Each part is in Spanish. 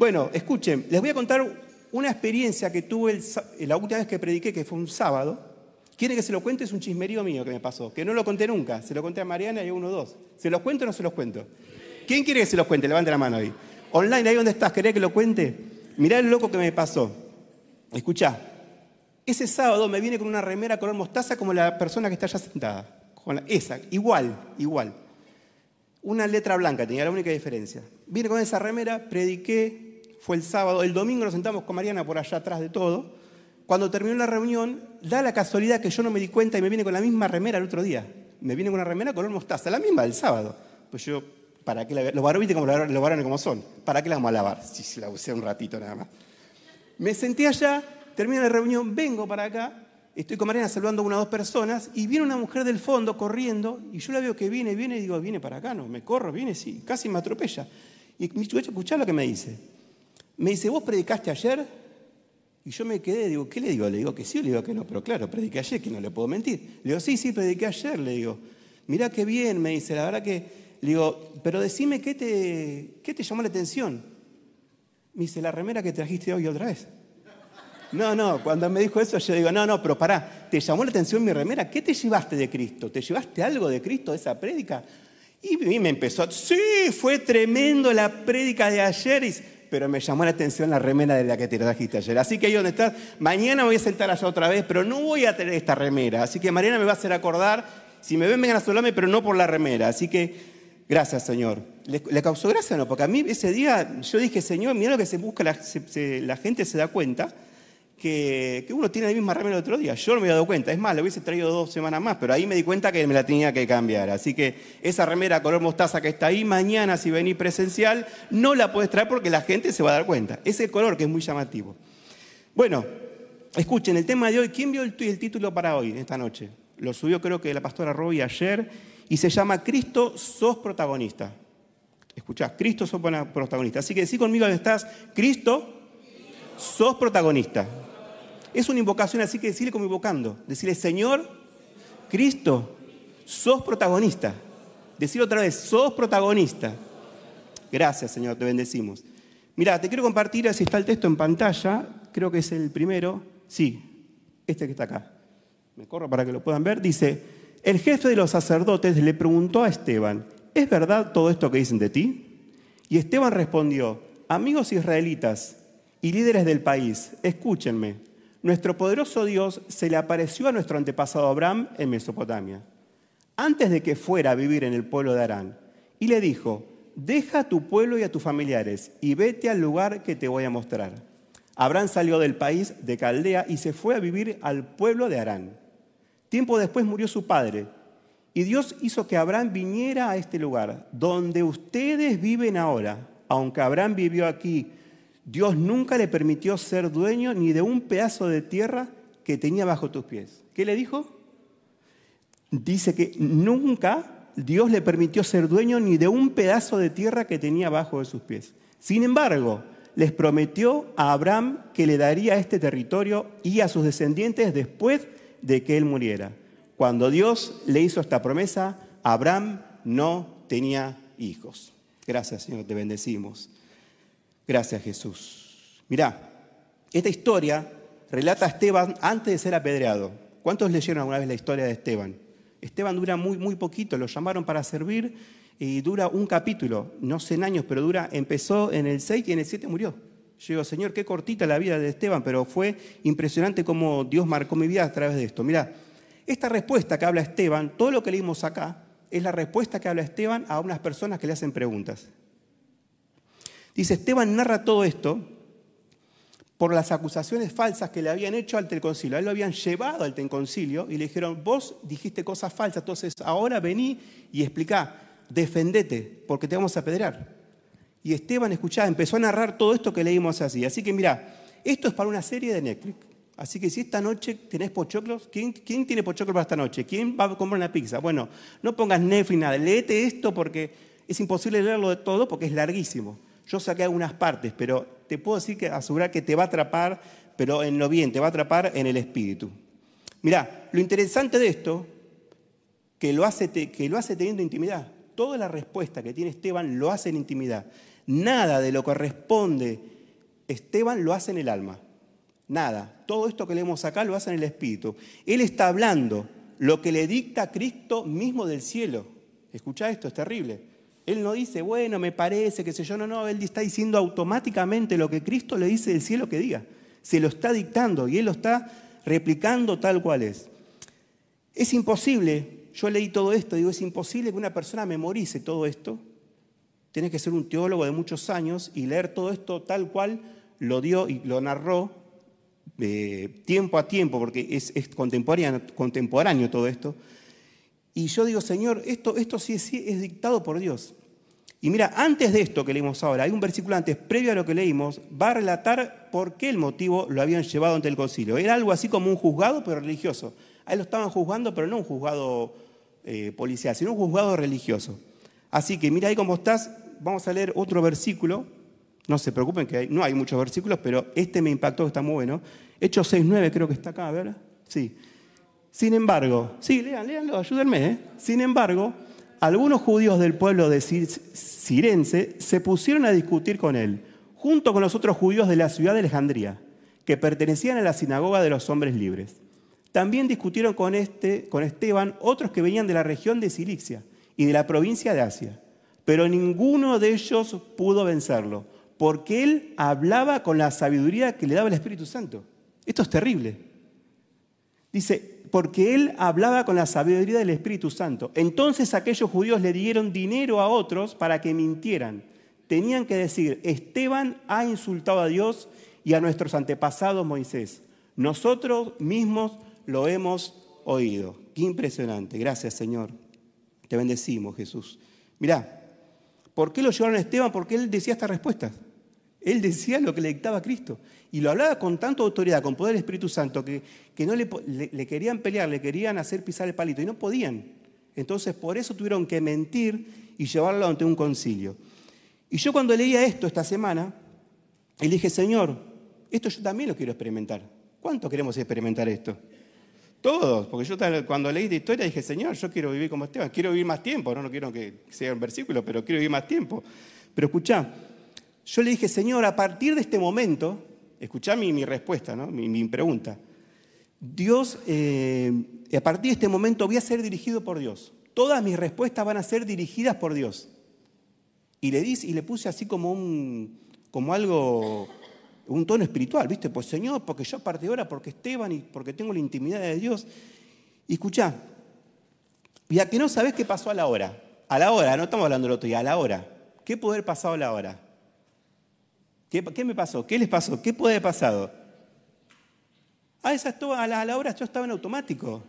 Bueno, escuchen, les voy a contar una experiencia que tuve la última vez que prediqué, que fue un sábado. ¿Quiere que se lo cuente? Es un chismerío mío que me pasó, que no lo conté nunca. Se lo conté a Mariana y a uno o dos. ¿Se los cuento o no se los cuento? ¿Quién quiere que se los cuente? Levante la mano ahí. Online, ahí donde estás, ¿querés que lo cuente? Mirá el loco que me pasó. Escuchá, ese sábado me viene con una remera color mostaza como la persona que está allá sentada. Con esa, igual, igual. Una letra blanca tenía la única diferencia. Vine con esa remera, prediqué, fue el sábado. El domingo nos sentamos con Mariana por allá atrás de todo. Cuando terminó la reunión, da la casualidad que yo no me di cuenta y me viene con la misma remera el otro día. Me viene con una remera color mostaza, la misma del sábado. Pues yo, ¿para qué la Los varones, como los varones como son. ¿Para qué la vamos a lavar? Si la usé un ratito nada más. Me senté allá, termina la reunión, vengo para acá estoy con Mariana saludando a una o dos personas y viene una mujer del fondo corriendo y yo la veo que viene, viene y digo, viene para acá, no, me corro, viene, sí, casi me atropella. Y me escuchar lo que me dice. Me dice, ¿vos predicaste ayer? Y yo me quedé, digo, ¿qué le digo? Le digo que sí, le digo que no, pero claro, prediqué ayer, que no le puedo mentir. Le digo, sí, sí, prediqué ayer, le digo. Mirá qué bien, me dice, la verdad que, le digo, pero decime qué te, qué te llamó la atención. Me dice, la remera que trajiste hoy otra vez. No, no, cuando me dijo eso yo digo, no, no, pero pará, ¿te llamó la atención mi remera? ¿Qué te llevaste de Cristo? ¿Te llevaste algo de Cristo de esa prédica? Y me empezó, sí, fue tremendo la prédica de ayer, pero me llamó la atención la remera de la que te trajiste ayer. Así que ahí donde estás, mañana voy a sentar allá otra vez, pero no voy a tener esta remera. Así que Mariana me va a hacer acordar, si me ven, vengan a saludarme, pero no por la remera. Así que, gracias, Señor. ¿Le, causó gracia o no? Porque a mí ese día yo dije, Señor, mira lo que se busca, la gente se da cuenta que, uno tiene la misma remera el otro día. Yo no me había dado cuenta. Es más, la hubiese traído dos semanas más, pero ahí me di cuenta que me la tenía que cambiar. Así que esa remera color mostaza que está ahí, mañana si venís presencial, no la puedes traer porque la gente se va a dar cuenta. Es el color que es muy llamativo. Bueno, escuchen, el tema de hoy, ¿quién vio el, título para hoy, esta noche? Lo subió creo que la pastora Robbie ayer y se llama Cristo sos protagonista. Escuchás, Cristo sos protagonista. Así que decí conmigo dónde estás, Cristo sos protagonista. Es una invocación, así que decirle como invocando. Decirle, Señor, Cristo, sos protagonista. Decir otra vez, sos protagonista. Gracias, Señor, te bendecimos. Mira, te quiero compartir, así está el texto en pantalla, creo que es el primero. Sí, este que está acá. Me corro para que lo puedan ver. Dice, el jefe de los sacerdotes le preguntó a Esteban, ¿es verdad todo esto que dicen de ti? Y Esteban respondió, amigos israelitas y líderes del país, escúchenme. Nuestro poderoso Dios se le apareció a nuestro antepasado Abraham en Mesopotamia, antes de que fuera a vivir en el pueblo de Arán, y le dijo, deja a tu pueblo y a tus familiares y vete al lugar que te voy a mostrar. Abraham salió del país de Caldea y se fue a vivir al pueblo de Arán. Tiempo después murió su padre, y Dios hizo que Abraham viniera a este lugar, donde ustedes viven ahora, aunque Abraham vivió aquí Dios nunca le permitió ser dueño ni de un pedazo de tierra que tenía bajo tus pies. ¿Qué le dijo? Dice que nunca Dios le permitió ser dueño ni de un pedazo de tierra que tenía bajo de sus pies. Sin embargo, les prometió a Abraham que le daría este territorio y a sus descendientes después de que él muriera. Cuando Dios le hizo esta promesa, Abraham no tenía hijos. Gracias, Señor, te bendecimos. Gracias Jesús. Mirá, esta historia relata a Esteban antes de ser apedreado. ¿Cuántos leyeron alguna vez la historia de Esteban? Esteban dura muy, muy poquito, lo llamaron para servir y dura un capítulo, no 100 años, pero dura, empezó en el 6 y en el 7 murió. Yo Señor, qué cortita la vida de Esteban, pero fue impresionante cómo Dios marcó mi vida a través de esto. Mirá, esta respuesta que habla Esteban, todo lo que leímos acá, es la respuesta que habla Esteban a unas personas que le hacen preguntas. Dice, Esteban narra todo esto por las acusaciones falsas que le habían hecho al telconcilio. A él lo habían llevado al telconcilio y le dijeron, vos dijiste cosas falsas, entonces ahora vení y explica, defendete, porque te vamos a apedrear. Y Esteban, escuchá, empezó a narrar todo esto que leímos así. Así que mira, esto es para una serie de Netflix. Así que si esta noche tenés pochoclos, ¿quién, ¿quién tiene pochoclos para esta noche? ¿Quién va a comprar una pizza? Bueno, no pongas Netflix nada, léete esto porque es imposible leerlo de todo porque es larguísimo. Yo saqué algunas partes, pero te puedo decir que asegurar que te va a atrapar, pero en lo bien, te va a atrapar en el espíritu. Mirá, lo interesante de esto, que lo hace, teniendo intimidad. Toda la respuesta que tiene Esteban lo hace en intimidad. Nada de lo que responde Esteban lo hace en el alma. Nada. Todo esto que leemos acá lo hace en el espíritu. Él está hablando lo que le dicta Cristo mismo del cielo. Escucha esto, es terrible. Él no dice, bueno, me parece, que sé yo, no, no, él está diciendo automáticamente lo que Cristo le dice del cielo que diga. Se lo está dictando y él lo está replicando tal cual es. Es imposible, yo leí todo esto, digo, es imposible que una persona memorice todo esto. Tienes que ser un teólogo de muchos años y leer todo esto tal cual lo dio y lo narró eh, tiempo a tiempo, porque es, contemporáneo, contemporáneo, todo esto. Y yo digo, Señor, esto, esto sí, sí es dictado por Dios. Y mira, antes de esto que leímos ahora, hay un versículo antes, previo a lo que leímos, va a relatar por qué el motivo lo habían llevado ante el concilio. Era algo así como un juzgado, pero religioso. Ahí lo estaban juzgando, pero no un juzgado eh, policial, sino un juzgado religioso. Así que mira ahí cómo estás, vamos a leer otro versículo. No se preocupen que no hay muchos versículos, pero este me impactó, está muy bueno. Hechos 6.9 creo que está acá, ¿verdad? Sí. Sin embargo, sí, lean, leanlo, ayúdenme. ¿eh? Sin embargo, algunos judíos del pueblo de Sirense se pusieron a discutir con él, junto con los otros judíos de la ciudad de Alejandría, que pertenecían a la sinagoga de los hombres libres. También discutieron con, este, con Esteban otros que venían de la región de Cilicia y de la provincia de Asia, pero ninguno de ellos pudo vencerlo, porque él hablaba con la sabiduría que le daba el Espíritu Santo. Esto es terrible. Dice, porque él hablaba con la sabiduría del Espíritu Santo. Entonces aquellos judíos le dieron dinero a otros para que mintieran. Tenían que decir, Esteban ha insultado a Dios y a nuestros antepasados Moisés. Nosotros mismos lo hemos oído. Qué impresionante. Gracias, Señor. Te bendecimos, Jesús. Mirá, ¿por qué lo llevaron a Esteban? Porque él decía estas respuestas. Él decía lo que le dictaba Cristo. Y lo hablaba con tanta autoridad, con poder del Espíritu Santo, que, que no le, le, querían pelear, le querían hacer pisar el palito y no podían. Entonces por eso tuvieron que mentir y llevarlo ante un concilio. Y yo cuando leía esto esta semana, le dije, Señor, esto yo también lo quiero experimentar. ¿Cuánto queremos experimentar esto? Todos, porque yo cuando leí de historia dije, Señor, yo quiero vivir como Esteban, quiero vivir más tiempo, no, no quiero que sea un versículo, pero quiero vivir más tiempo. Pero escuchá, yo le dije, Señor, a partir de este momento, escuchá mi, respuesta, ¿no? mi, pregunta. Dios, eh, a partir de este momento voy a ser dirigido por Dios. Todas mis respuestas van a ser dirigidas por Dios. Y le, y le puse así como, un, como algo, un tono espiritual, ¿viste? Pues Señor, porque yo a partir de ahora, porque Esteban y porque tengo la intimidad de Dios. Y escuchá, ya que no sabes qué pasó a la hora. A la hora, no estamos hablando del otro día, a la hora. ¿Qué poder pasó a la hora? ¿Qué, me pasó? ¿Qué les pasó? ¿Qué puede haber pasado? A, esa, a, la, a la hora yo estaba en automático.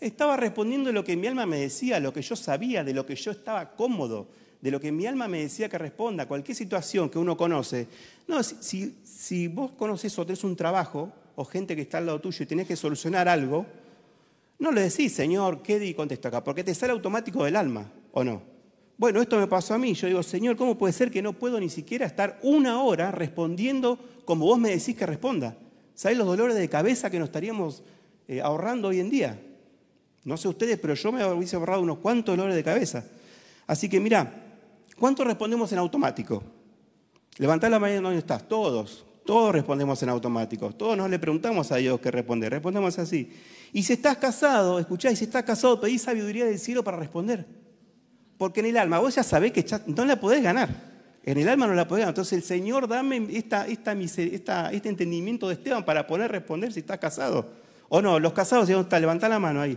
Estaba respondiendo lo que mi alma me decía, lo que yo sabía, de lo que yo estaba cómodo, de lo que mi alma me decía que responda. Cualquier situación que uno conoce. No, si, vos conoces o tenés un trabajo o gente que está al lado tuyo y tenés que solucionar algo, no le decís, Señor, ¿qué di contesto acá? Porque te sale automático del alma, ¿o no? Bueno, esto me pasó a mí. Yo digo, Señor, ¿cómo puede ser que no puedo ni siquiera estar una hora respondiendo como vos me decís que responda? ¿Sabés los dolores de cabeza que nos estaríamos eh, ahorrando hoy en día? No sé ustedes, pero yo me hubiese ahorrado unos cuantos dolores de cabeza. Así que mira, ¿cuántos respondemos en automático? Levantá la mano ¿dónde estás? Todos. Todos respondemos en automático. Todos nos le preguntamos a Dios qué responder. Respondemos así. Y si estás casado, escuchá, y si estás casado, pedís sabiduría del cielo para responder. Porque en el alma vos ya sabés que no la podés ganar. En el alma no la podés ganar. Entonces el Señor dame esta, este entendimiento de Esteban para poder responder si estás casado. O no, los casados, ¿dónde está? Levantá la mano ahí.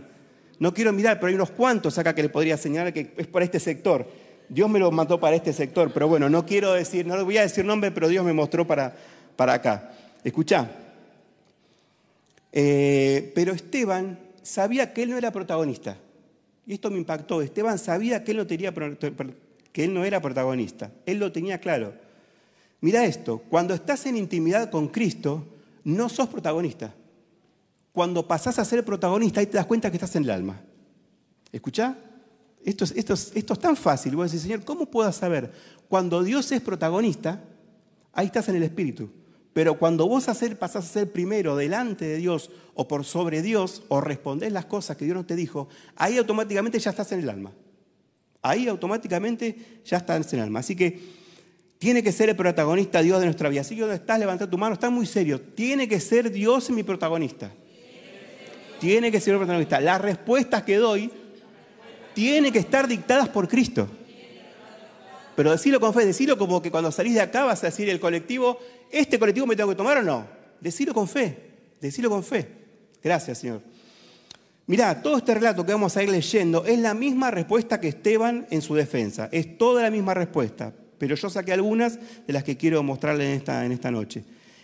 No quiero mirar, pero hay unos cuantos acá que le podría señalar que es por este sector. Dios me lo mandó para este sector, pero bueno, no quiero decir, no le voy a decir nombre, pero Dios me mostró para, para acá. Escuchá. Eh, pero Esteban sabía que él no era protagonista. Y esto me impactó. Esteban sabía que él no, tenía, que él no era protagonista. Él lo tenía claro. Mira esto, cuando estás en intimidad con Cristo, no sos protagonista. Cuando pasás a ser protagonista, ahí te das cuenta que estás en el alma. ¿Escuchá? Esto es, tan fácil. Vos decís, Señor, ¿cómo puedo saber? Cuando Dios es protagonista, ahí estás en el Espíritu. Pero cuando vos hacer, pasás a ser primero delante de Dios o por sobre Dios o respondés las cosas que Dios no te dijo, ahí automáticamente ya estás en el alma. Ahí automáticamente ya estás en el alma. Así que Tiene que ser el protagonista Dios de nuestra vida. Así que donde estás, levanta tu mano, está muy serio. Tiene que ser Dios mi protagonista. Tiene que ser el protagonista. Las respuestas que doy tienen que estar dictadas por Cristo. Pero decirlo con fe, decirlo como que cuando salís de acá vas a decir el colectivo, ¿este colectivo me tengo que tomar o no? Decirlo con fe, decirlo con fe. Gracias, Señor. Mirá, todo este relato que vamos a ir leyendo es la misma respuesta que Esteban en su defensa. Es toda la misma respuesta pero yo saqué algunas de las que quiero mostrarles en esta, en esta noche.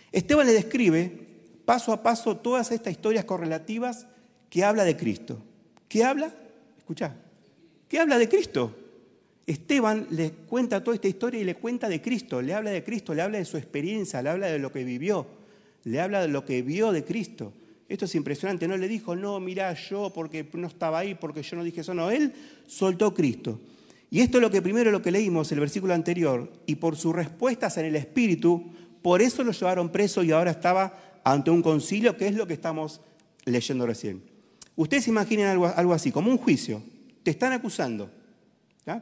Esteban le describe paso a paso todas estas historias correlativas que habla de Cristo. ¿Qué habla? Escucha, ¿qué habla de Cristo? Esteban le cuenta toda esta historia y le cuenta de Cristo, le habla de Cristo, le habla de su experiencia, le habla de lo que vivió, le habla de lo que vio de Cristo. Esto es impresionante, no le dijo, no, mirá yo porque no estaba ahí, porque yo no dije eso, no, él soltó Cristo. Y esto es lo que primero lo que leímos, el versículo anterior, y por sus respuestas en el Espíritu, por eso lo llevaron preso y ahora estaba ante un concilio, que es lo que estamos leyendo recién. Ustedes imaginen algo, algo así, como un juicio. Te están acusando.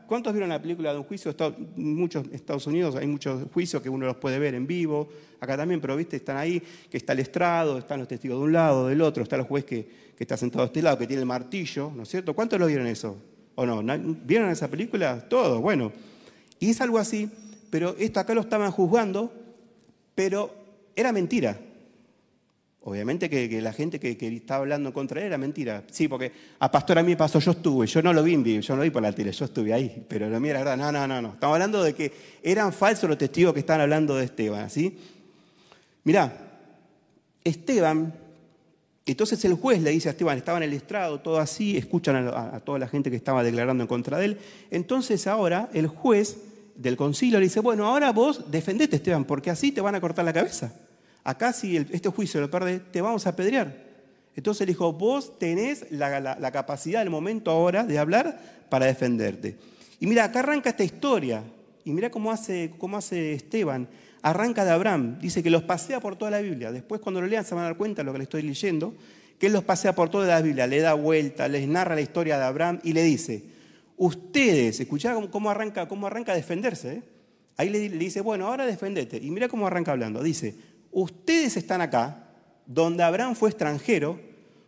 ¿Cuántos vieron la película de un juicio? En muchos Estados Unidos hay muchos juicios que uno los puede ver en vivo. Acá también, pero viste, están ahí, que está el estrado, están los testigos de un lado, del otro, está el juez que, está sentado de este lado, que tiene el martillo, ¿no es cierto? ¿Cuántos lo vieron eso? ¿O no? ¿Vieron esa película? Todo, bueno. Y es algo así, pero esto acá lo estaban juzgando, pero era mentira. Obviamente que, la gente que, estaba hablando contra él era mentira. Sí, porque a Pastor a mí pasó, yo estuve, yo no lo vi, yo no lo vi por la tele, yo estuve ahí, pero lo mío era verdad. No, no, no, no. Estamos hablando de que eran falsos los testigos que estaban hablando de Esteban, ¿sí? Mirá, Esteban entonces el juez le dice a Esteban, estaba en el estrado, todo así, escuchan a, toda la gente que estaba declarando en contra de él. Entonces ahora el juez del concilio le dice, bueno, ahora vos defendete Esteban, porque así te van a cortar la cabeza. Acá si este juicio lo perde, te vamos a apedrear. Entonces le dijo, vos tenés la, capacidad del momento ahora de hablar para defenderte. Y mira, acá arranca esta historia. Y mira cómo hace, cómo hace Esteban arranca de Abraham, dice que los pasea por toda la Biblia. Después cuando lo lean se van a dar cuenta de lo que le estoy leyendo, que él los pasea por toda la Biblia, le da vuelta, les narra la historia de Abraham y le dice, ustedes, escucharon cómo arranca, cómo arranca a defenderse. ¿eh? Ahí le, dice, bueno, ahora defendete. Y mira cómo arranca hablando. Dice, ustedes están acá, donde Abraham fue extranjero,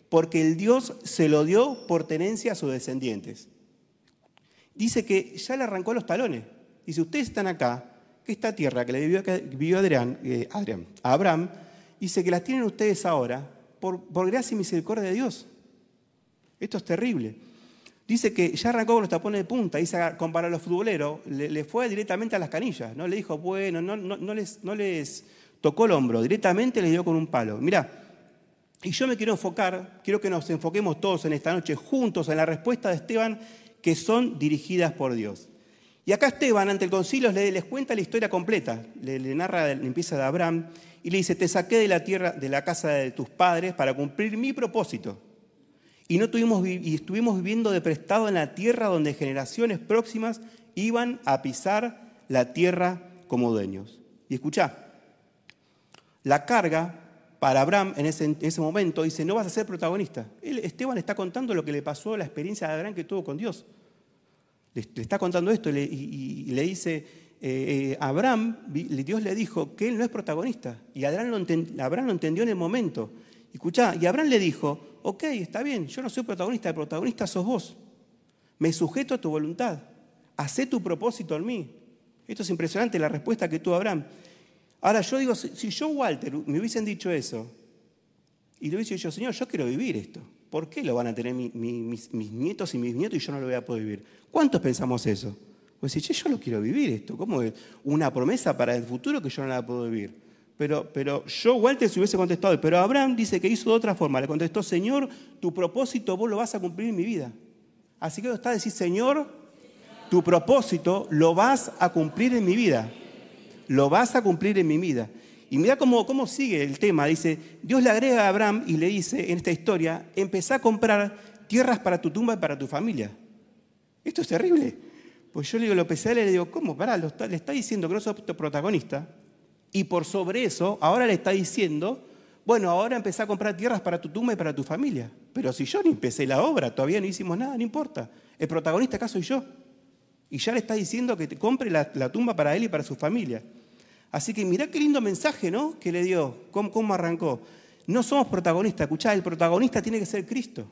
porque el Dios se lo dio por tenencia a sus descendientes. Dice que ya le arrancó los talones. Dice, ustedes están acá esta tierra que le vivió, eh, Adrián, a Abraham, dice que la tienen ustedes ahora por, gracia y misericordia de Dios. Esto es terrible. Dice que ya arrancó con los tapones de punta, dice, como para los futboleros, le, fue directamente a las canillas, no le dijo, bueno, no, no, les, no les tocó el hombro, directamente le dio con un palo. Mirá, y yo me quiero enfocar, quiero que nos enfoquemos todos en esta noche juntos en la respuesta de Esteban que son dirigidas por Dios. Y acá Esteban, ante el concilio, les cuenta la historia completa. Le, narra la limpieza de Abraham y le dice, te saqué de la tierra, de la casa de tus padres para cumplir mi propósito. Y, no tuvimos, y estuvimos viviendo de prestado en la tierra donde generaciones próximas iban a pisar la tierra como dueños. Y escucha, la carga para Abraham en ese, en ese, momento dice, no vas a ser protagonista. Esteban está contando lo que le pasó, la experiencia de Abraham que tuvo con Dios le, está contando esto y, le dice, eh, eh, Abraham, Dios le dijo que él no es protagonista. Y Abraham lo, Abraham lo entendió en el momento. Escuchá, y Abraham le dijo, ok, está bien, yo no soy protagonista, el protagonista sos vos. Me sujeto a tu voluntad. Hacé tu propósito en mí. Esto es impresionante, la respuesta que tuvo Abraham. Ahora yo digo, si yo, Walter, me hubiesen dicho eso, y le hubiese dicho, Señor, yo quiero vivir esto. ¿Por qué lo van a tener mis, nietos y mis nietos y yo no lo voy a poder vivir? ¿Cuántos pensamos eso? Pues si yo lo quiero vivir esto, ¿cómo es? Una promesa para el futuro que yo no la puedo vivir. Pero, pero yo, Walter, se hubiese contestado, pero Abraham dice que hizo de otra forma. Le contestó, Señor, tu propósito vos lo vas a cumplir en mi vida. Así que está a decir, Señor, tu propósito lo vas a cumplir en mi vida. Lo vas a cumplir en mi vida. Y mira cómo, cómo sigue el tema. Dice, Dios le agrega a Abraham y le dice en esta historia, empezá a comprar tierras para tu tumba y para tu familia. Esto es terrible. Pues yo le digo, lo pesé y le digo, ¿cómo? Pará, le está diciendo que no sos protagonista. Y por sobre eso, ahora le está diciendo, bueno, ahora empecé a comprar tierras para tu tumba y para tu familia. Pero si yo ni empecé la obra, todavía no hicimos nada, no importa. El protagonista acá soy yo. Y ya le está diciendo que te compre la, tumba para él y para su familia. Así que mirá qué lindo mensaje, ¿no? Que le dio, cómo, cómo arrancó. No somos protagonistas, escuchá, el protagonista tiene que ser Cristo.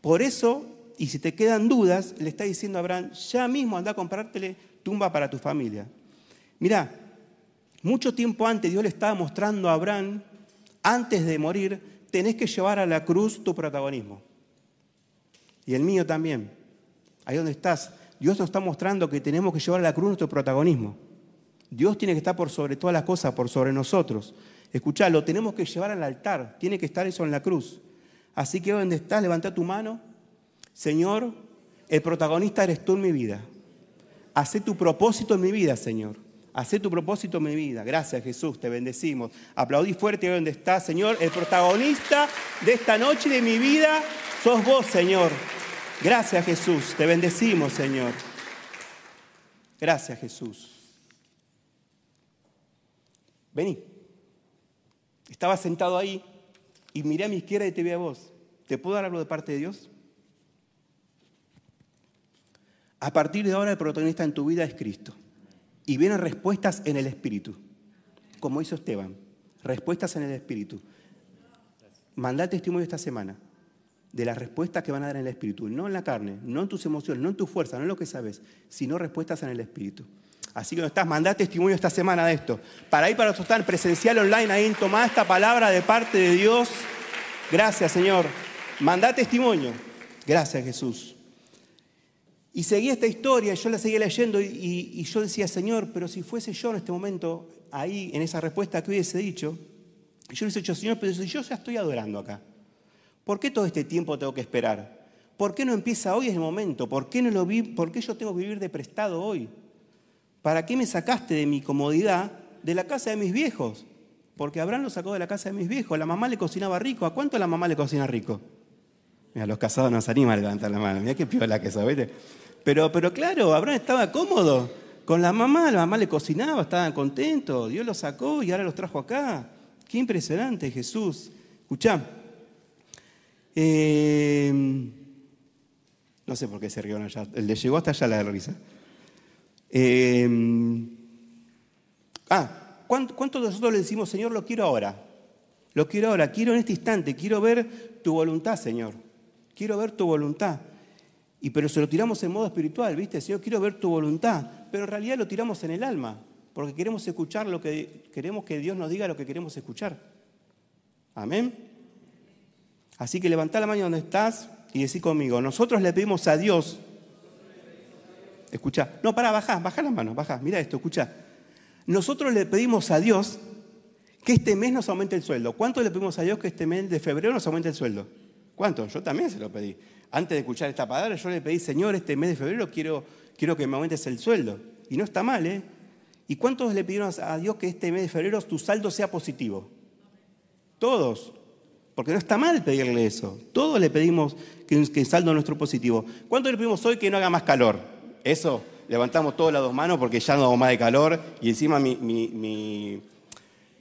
Por eso, y si te quedan dudas, le está diciendo a Abraham, ya mismo anda a comprártele tumba para tu familia. Mirá, mucho tiempo antes Dios le estaba mostrando a Abraham, antes de morir, tenés que llevar a la cruz tu protagonismo. Y el mío también. Ahí donde estás, Dios nos está mostrando que tenemos que llevar a la cruz nuestro protagonismo. Dios tiene que estar por sobre todas las cosas, por sobre nosotros. Escuchá, lo tenemos que llevar al altar, tiene que estar eso en la cruz. Así que donde estás, levanta tu mano. Señor, el protagonista eres tú en mi vida. Hacé tu propósito en mi vida, Señor. Hacé tu propósito en mi vida. Gracias, Jesús, te bendecimos. Aplaudí fuerte donde estás, Señor. El protagonista de esta noche de mi vida sos vos, Señor. Gracias, Jesús. Te bendecimos, Señor. Gracias, Jesús. Vení. Estaba sentado ahí y miré a mi izquierda y te vi a vos. ¿Te puedo dar algo de parte de Dios? A partir de ahora el protagonista en tu vida es Cristo. Y vienen respuestas en el Espíritu, como hizo Esteban. Respuestas en el Espíritu. Manda testimonio esta semana de las respuestas que van a dar en el Espíritu, no en la carne, no en tus emociones, no en tu fuerza, no en lo que sabes, sino respuestas en el Espíritu. Así que no estás, mandá testimonio esta semana de esto. Para ir para estar presencial online, ahí tomá esta palabra de parte de Dios. Gracias, Señor. Mandá testimonio. Gracias, Jesús. Y seguí esta historia, yo la seguía leyendo y, yo decía, Señor, pero si fuese yo en este momento, ahí, en esa respuesta que hubiese dicho, yo hubiese dicho, Señor, pero si yo ya estoy adorando acá, ¿por qué todo este tiempo tengo que esperar? ¿Por qué no empieza hoy es el momento? ¿Por qué, no lo vi, ¿Por qué yo tengo que vivir de prestado hoy? ¿Para qué me sacaste de mi comodidad de la casa de mis viejos? Porque Abraham lo sacó de la casa de mis viejos. La mamá le cocinaba rico. ¿A cuánto la mamá le cocina rico? Mira, los casados no se animan a levantar la mano. Mira qué piola que eso, ¿viste? Pero, pero claro, Abraham estaba cómodo. Con la mamá, la mamá le cocinaba, estaban contentos. Dios los sacó y ahora los trajo acá. Qué impresionante, Jesús. Escuchá. Eh, no sé por qué se rieron allá. El de llegó hasta allá la risa. Em, ah, ¿cuántos de nosotros le decimos, Señor, lo quiero ahora? Lo quiero ahora, quiero en este instante, quiero ver tu voluntad, Señor. Quiero ver tu voluntad. Y pero se lo tiramos en modo espiritual, ¿viste? Señor, quiero ver tu voluntad. Pero en realidad lo tiramos en el alma, porque queremos escuchar lo que queremos que Dios nos diga lo que queremos escuchar. Amén. Así que levantá la mano donde estás y decí conmigo, nosotros le pedimos a Dios Escucha. No, para, baja, baja las manos, baja. Mira esto, escucha. Nosotros le pedimos a Dios que este mes nos aumente el sueldo. ¿Cuánto le pedimos a Dios que este mes de febrero nos aumente el sueldo? ¿Cuánto? Yo también se lo pedí. Antes de escuchar esta palabra, yo le pedí, Señor, este mes de febrero quiero, quiero que me aumentes el sueldo. Y no está mal, ¿eh? ¿Y cuántos le pidieron a Dios que este mes de febrero tu saldo sea positivo? Todos. Porque no está mal pedirle eso. Todos le pedimos que, que el saldo nuestro positivo. ¿Cuántos le pedimos hoy que no haga más calor? Eso, levantamos todas las dos manos porque ya no hago más de calor y encima mi, mi,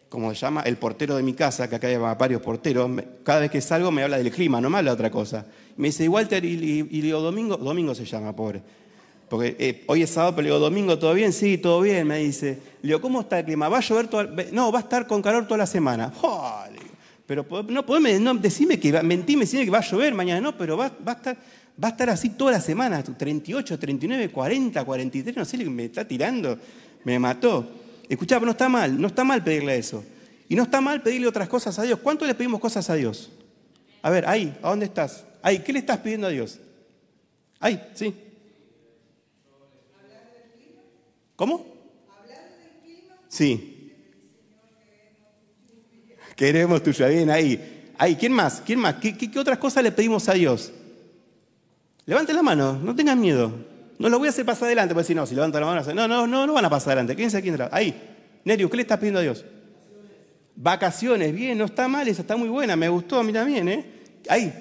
¿cómo se llama? El portero de mi casa, que acá hay varios porteros, cada vez que salgo me habla del clima, no me habla de otra cosa. Me dice, Walter, y, y, digo, domingo, domingo se llama, pobre. Porque eh, hoy es sábado, pero le digo, domingo, ¿todo bien? Sí, todo bien, me dice. Le digo, ¿cómo está el clima? ¿Va a llover todo No, va a estar con calor toda la semana. pero no podés, no, decime que, mentime, decime que va a llover mañana, no, pero va, va a estar va a estar así toda la semana, 38, 39, 40, 43, no sé me está tirando, me mató. Escuchá, no está mal, no está mal pedirle eso. Y no está mal pedirle otras cosas a Dios. ¿Cuánto le pedimos cosas a Dios? A ver, ahí, ¿a dónde estás? Ahí, ¿qué le estás pidiendo a Dios? Ahí, sí. ¿Cómo? Sí. Queremos tuya, bien ahí. Ahí, ¿quién más? ¿Quién más? ¿Qué, qué otras cosas le pedimos a Dios? Levante la mano, no tengan miedo. No lo voy a hacer pasar adelante, porque si no, si levanta la mano, no, no, no, no van a pasar adelante. Quédense aquí atrás. Ahí, Nerio, ¿qué le estás pidiendo a Dios? Vacaciones, bien, no está mal, esa está muy buena, me gustó a mí también, ¿eh? Ahí.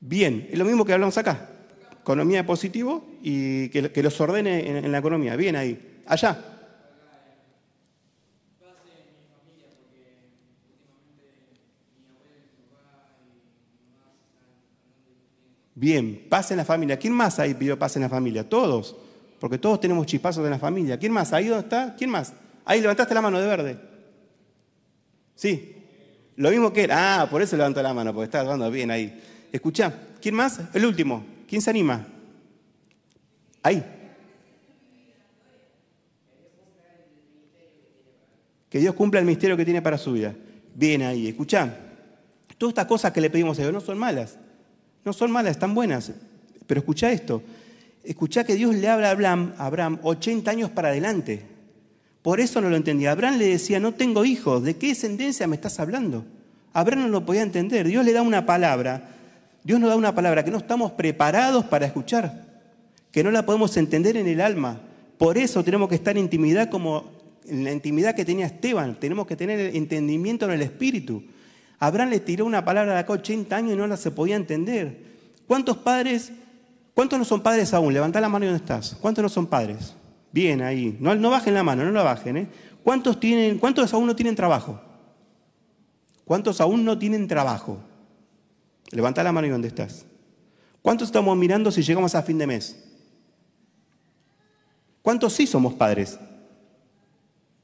Bien, es lo mismo que hablamos acá. Economía de positivo y que, los ordene en la economía. Bien ahí. Allá. Bien, paz en la familia. ¿Quién más ahí pidió paz en la familia? Todos. Porque todos tenemos chispazos en la familia. ¿Quién más? ¿Ahí dónde está? ¿Quién más? Ahí levantaste la mano de verde. Sí. Lo mismo que él. Ah, por eso levantó la mano, porque está hablando bien ahí. Escucha. ¿Quién más? El último. ¿Quién se anima? Ahí. Que Dios cumpla el misterio que tiene para su vida. Bien ahí. Escucha. Todas estas cosas que le pedimos a Dios no son malas. No son malas, están buenas. Pero escucha esto. Escucha que Dios le habla a Abraham, Abraham 80 años para adelante. Por eso no lo entendía. Abraham le decía, no tengo hijos, ¿de qué descendencia me estás hablando? Abraham no lo podía entender. Dios le da una palabra, Dios nos da una palabra que no estamos preparados para escuchar, que no la podemos entender en el alma. Por eso tenemos que estar en intimidad como en la intimidad que tenía Esteban, tenemos que tener entendimiento en el espíritu. Abraham le tiró una palabra de acá 80 años y no la se podía entender. ¿Cuántos padres, cuántos no son padres aún? Levanta la mano y dónde estás. ¿Cuántos no son padres? Bien, ahí. No, no bajen la mano, no la bajen. ¿eh? ¿Cuántos, tienen, ¿Cuántos aún no tienen trabajo? ¿Cuántos aún no tienen trabajo? Levanta la mano y dónde estás. ¿Cuántos estamos mirando si llegamos a fin de mes? ¿Cuántos sí somos padres?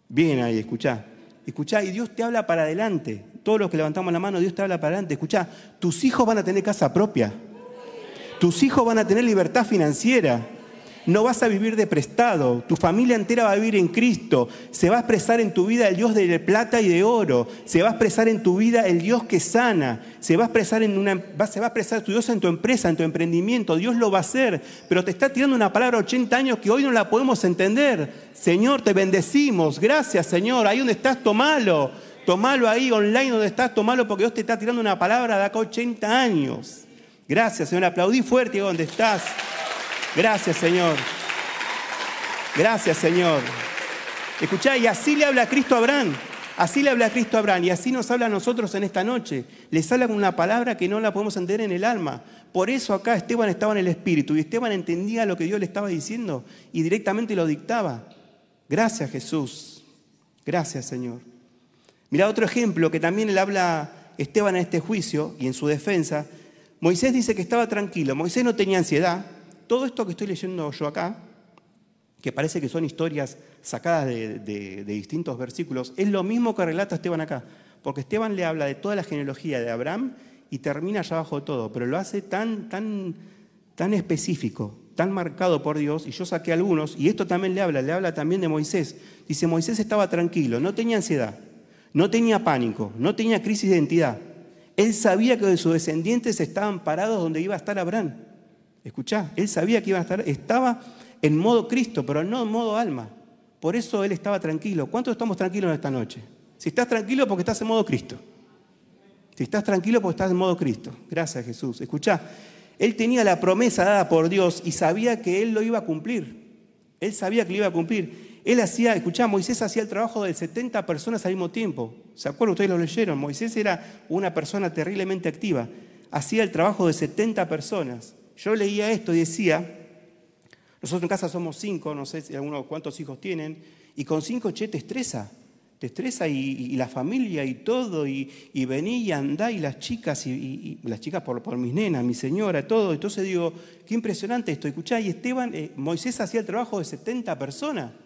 Bien ahí, escuchá. Escuchá, y Dios te habla para adelante. Todos los que levantamos la mano, Dios te habla para adelante. Escuchá, tus hijos van a tener casa propia. Tus hijos van a tener libertad financiera. No vas a vivir de prestado, tu familia entera va a vivir en Cristo, se va a expresar en tu vida el Dios de plata y de oro, se va a expresar en tu vida el Dios que sana, se va a expresar en una, se va a expresar tu Dios en tu empresa, en tu emprendimiento, Dios lo va a hacer, pero te está tirando una palabra 80 años que hoy no la podemos entender. Señor, te bendecimos, gracias Señor, ahí donde estás, tomalo, tomalo ahí online donde estás, tomalo porque Dios te está tirando una palabra de acá 80 años. Gracias Señor, aplaudí fuerte donde estás. Gracias, Señor. Gracias, Señor. Escuchá, y así le habla Cristo a Abraham. Así le habla Cristo a Abraham y así nos habla a nosotros en esta noche. Les habla con una palabra que no la podemos entender en el alma. Por eso acá Esteban estaba en el Espíritu y Esteban entendía lo que Dios le estaba diciendo y directamente lo dictaba. Gracias Jesús. Gracias Señor. Mira otro ejemplo que también le habla Esteban en este juicio y en su defensa. Moisés dice que estaba tranquilo. Moisés no tenía ansiedad todo esto que estoy leyendo yo acá, que parece que son historias sacadas de, distintos versículos, es lo mismo que relata Esteban acá, porque Esteban le habla de toda la genealogía de Abraham y termina allá abajo todo, pero lo hace tan, tan, tan específico, tan marcado por Dios, y yo saqué algunos, y esto también le habla, le habla también de Moisés. Dice, Moisés estaba tranquilo, no tenía ansiedad, no tenía pánico, no tenía crisis de identidad. Él sabía que sus descendientes estaban parados donde iba a estar Abraham. Escuchá, él sabía que iba a estar, estaba en modo Cristo, pero no en modo alma. Por eso él estaba tranquilo. ¿Cuántos estamos tranquilos esta noche? Si estás tranquilo porque estás en modo Cristo. Si estás tranquilo porque estás en modo Cristo. Gracias Jesús. Escuchá, él tenía la promesa dada por Dios y sabía que él lo iba a cumplir. Él sabía que lo iba a cumplir. Él hacía, escuchá, Moisés hacía el trabajo de 70 personas al mismo tiempo. ¿Se acuerdan? Ustedes lo leyeron. Moisés era una persona terriblemente activa. Hacía el trabajo de 70 personas. Yo leía esto y decía, nosotros en casa somos cinco, no sé si algunos cuántos hijos tienen, y con cinco, che, te estresa, te estresa y, la familia y todo, y, y vení y andá, y las chicas, y, las chicas por, por, mis nenas, mi señora, todo. Entonces digo, qué impresionante esto. Escuchá, y Esteban, eh, Moisés hacía el trabajo de 70 personas.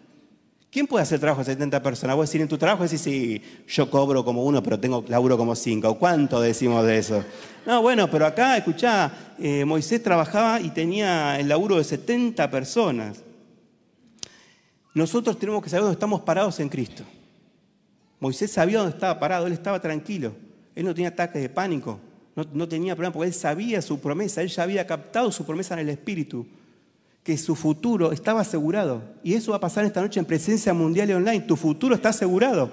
¿Quién puede hacer trabajo de 70 personas? Vos decir en tu trabajo, decís, sí, yo cobro como uno, pero tengo laburo como cinco. ¿Cuánto decimos de eso? No, bueno, pero acá, escuchá, eh, Moisés trabajaba y tenía el laburo de 70 personas. Nosotros tenemos que saber dónde estamos parados en Cristo. Moisés sabía dónde estaba parado, él estaba tranquilo. Él no tenía ataques de pánico, no, no tenía problema, porque él sabía su promesa, él ya había captado su promesa en el Espíritu que su futuro estaba asegurado. Y eso va a pasar esta noche en presencia mundial y online. Tu futuro está asegurado.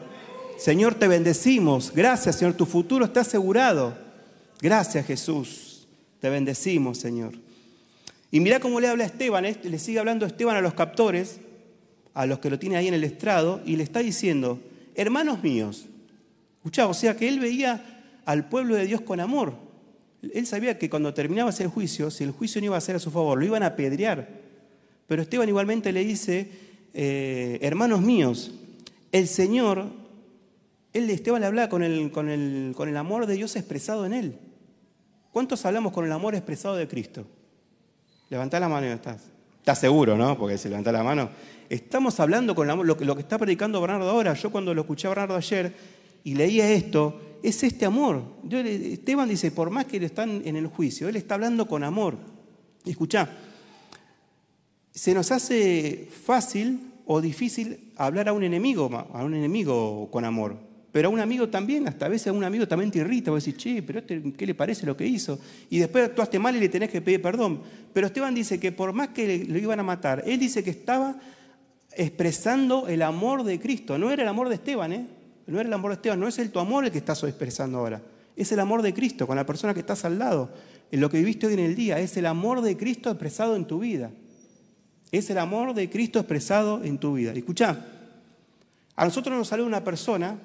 Señor, te bendecimos. Gracias, Señor. Tu futuro está asegurado. Gracias, Jesús. Te bendecimos, Señor. Y mira cómo le habla Esteban. ¿eh? Le sigue hablando Esteban a los captores, a los que lo tiene ahí en el estrado, y le está diciendo, hermanos míos. Escuchá, o sea que él veía al pueblo de Dios con amor. Él sabía que cuando terminaba ese juicio, si el juicio no iba a ser a su favor, lo iban a apedrear. Pero Esteban igualmente le dice, eh, hermanos míos, el Señor, él Esteban le hablaba con el, con, el, amor de Dios expresado en él. ¿Cuántos hablamos con el amor expresado de Cristo? Levantá la mano y estás. Estás seguro, ¿no? Porque si levantás la mano. Estamos hablando con el amor, lo lo que está predicando Bernardo ahora. Yo cuando lo escuché a Bernardo ayer y leía esto, es este amor. Esteban dice, por más que están en el juicio, él está hablando con amor. Escuchá, se nos hace fácil o difícil hablar a un enemigo, a un enemigo con amor. Pero a un amigo también, hasta a veces a un amigo también te irrita, vos decís, che, pero este, ¿qué le parece lo que hizo? Y después actuaste mal y le tenés que pedir perdón. Pero Esteban dice que por más que lo iban a matar, él dice que estaba expresando el amor de Cristo. No era el amor de Esteban, ¿eh? No era el amor de Esteban, no es el tu amor el que estás expresando ahora. Es el amor de Cristo con la persona que estás al lado, en lo que viviste hoy en el día. Es el amor de Cristo expresado en tu vida. Es el amor de Cristo expresado en tu vida. Escucha, a nosotros nos sale una persona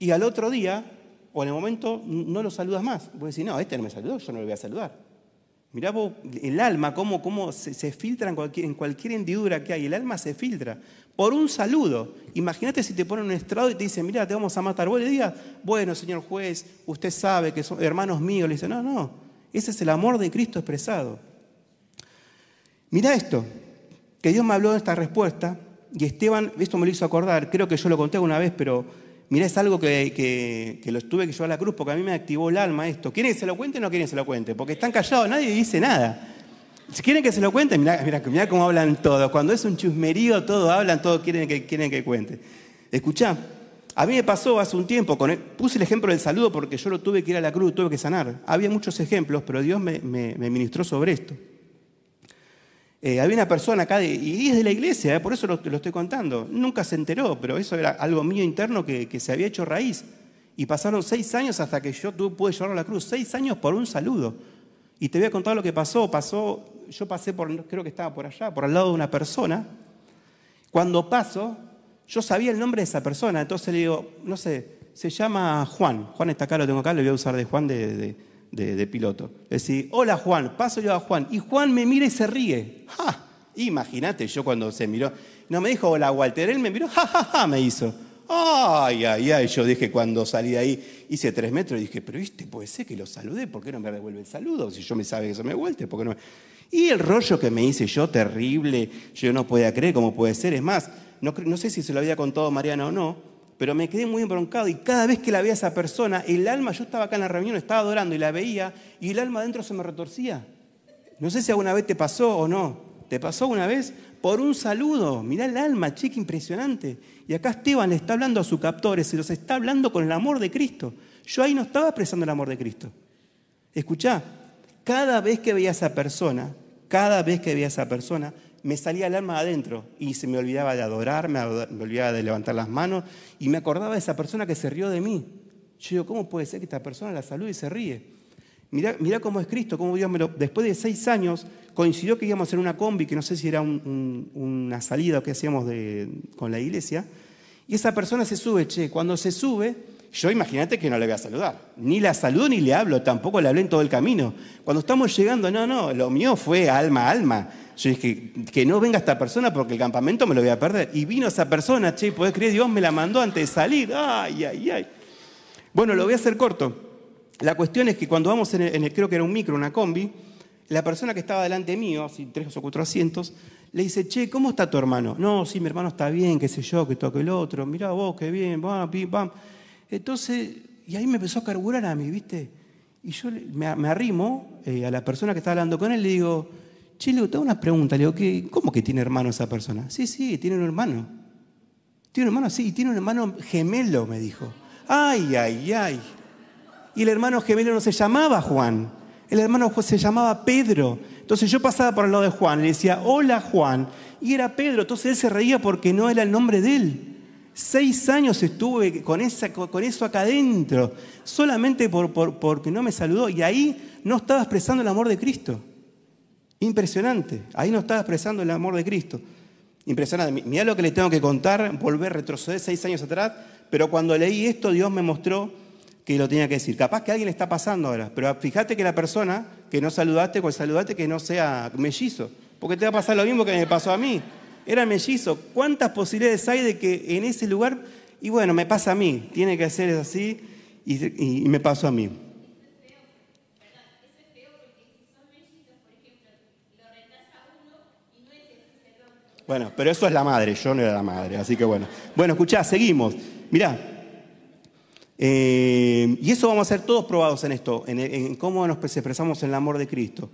y al otro día, o en el momento, no lo saludas más. Vos decís, no, este no me saludó, yo no lo voy a saludar. Mirá vos, el alma, cómo, se, filtra en cualquier, en cualquier hendidura que hay. El alma se filtra por un saludo. Imagínate si te ponen un estrado y te dicen, mira, te vamos a matar. Vos le digas, bueno, señor juez, usted sabe que son hermanos míos. Le dice, no, no, ese es el amor de Cristo expresado. Mira esto, que Dios me habló de esta respuesta y Esteban, esto me lo hizo acordar, creo que yo lo conté una vez, pero mira, es algo que, lo tuve que llevar a la cruz porque a mí me activó el alma esto. ¿Quieren que se lo cuente o no quieren que se lo cuente? Porque están callados, nadie dice nada. Si quieren que se lo cuente, mira, mira, cómo hablan todos. Cuando es un chusmerío, todos hablan, todos quieren que, quieren que cuente. Escuchá, a mí me pasó hace un tiempo, con puse el ejemplo del saludo porque yo lo tuve que ir a la cruz, tuve que sanar. Había muchos ejemplos, pero Dios me ministró sobre esto. Eh, había una persona acá, y es de la iglesia, eh, por eso lo, lo, estoy contando. Nunca se enteró, pero eso era algo mío interno que, se había hecho raíz. Y pasaron seis años hasta que yo pude llevarlo a la cruz. Seis años por un saludo. Y te voy a contar lo que pasó. Pasó, yo pasé por, creo que estaba por allá, por al lado de una persona. Cuando paso, yo sabía el nombre de esa persona. Entonces le digo, no sé, se llama Juan. Juan está acá, lo tengo acá, le voy a usar de Juan de, piloto. Es decir, hola Juan, paso yo a Juan. Y Juan me mira y se ríe. ¡Ja! Imagínate, yo cuando se miró, no me dijo hola Walter, él me miró, ja, ja, ja, me hizo. Ay, ay, ay, yo dije cuando salí de ahí, hice tres metros y dije, pero viste, puede ser que lo saludé, ¿por qué no me devuelve el saludo? Si yo me sabe que eso me vuelve, ¿por qué no Y el rollo que me hice yo, terrible, yo no podía creer cómo puede ser, es más, no, no sé si se lo había contado Mariana o no, pero me quedé muy embroncado y cada vez que la veía esa persona, el alma, yo estaba acá en la reunión, estaba adorando y la veía y el alma adentro se me retorcía. No sé si alguna vez te pasó o no. ¿Te pasó una vez? Por un saludo. Mirá el alma, chica, impresionante. Y acá Esteban le está hablando a sus captores, se los está hablando con el amor de Cristo. Yo ahí no estaba expresando el amor de Cristo. Escuchá, cada vez que veía a esa persona, cada vez que veía a esa persona, me salía el alma adentro y se me olvidaba de adorar, me, olvidaba de levantar las manos y me acordaba de esa persona que se rió de mí. Yo digo, ¿cómo puede ser que esta persona la salude y se ríe? Mirá, cómo es Cristo, cómo Dios me lo... Después de seis años coincidió que íbamos a hacer una combi, que no sé si era una salida que hacíamos con la iglesia, y esa persona se sube, che, cuando se sube, yo imagínate que no le voy a saludar. Ni la saludo ni le hablo, tampoco le hablé en todo el camino. Cuando estamos llegando, no, no, lo mío fue alma a alma. Yo dije, que no venga esta persona porque el campamento me lo voy a perder. Y vino esa persona, che, ¿podés creer? Dios me la mandó antes de salir. Ay, ay, ay. Bueno, lo voy a hacer corto. La cuestión es que cuando vamos en el, creo que era un micro, una combi, la persona que estaba delante mío, así tres o cuatro asientos, le dice, che, ¿cómo está tu hermano? No, sí, mi hermano está bien, qué sé yo, que toque el otro. Mirá vos, qué bien, pam, pim, pam. Entonces, y ahí me empezó a carburar a mí, ¿viste? Y yo me, arrimo eh, a la persona que estaba hablando con él y le digo, Che, le tengo una pregunta. Le digo, ¿cómo que tiene hermano esa persona? Sí, sí, tiene un hermano. Tiene un hermano, sí, tiene un hermano gemelo, me dijo. Ay, ay, ay. Y el hermano gemelo no se llamaba Juan. El hermano se llamaba Pedro. Entonces yo pasaba por el lado de Juan y le decía, hola Juan. Y era Pedro. Entonces él se reía porque no era el nombre de él. Seis años estuve con, con eso acá adentro, solamente por, porque no me saludó. Y ahí no estaba expresando el amor de Cristo. Impresionante. Ahí nos estaba expresando el amor de Cristo. Impresionante. Mirá lo que le tengo que contar, volver, retroceder seis años atrás, pero cuando leí esto Dios me mostró que lo tenía que decir. Capaz que alguien le está pasando ahora, pero fíjate que la persona que no saludaste, pues saludate que no sea mellizo, porque te va a pasar lo mismo que me pasó a mí era mellizo. ¿Cuántas posibilidades hay de que en ese lugar, y bueno, me pasa a mí, tiene que ser así y, me pasó a mí? Bueno, pero eso es la madre, yo no era la madre, así que bueno. Bueno, escuchá, seguimos. Mirá. Eh, y eso vamos a ser todos probados en esto, en, en cómo nos expresamos en el amor de Cristo.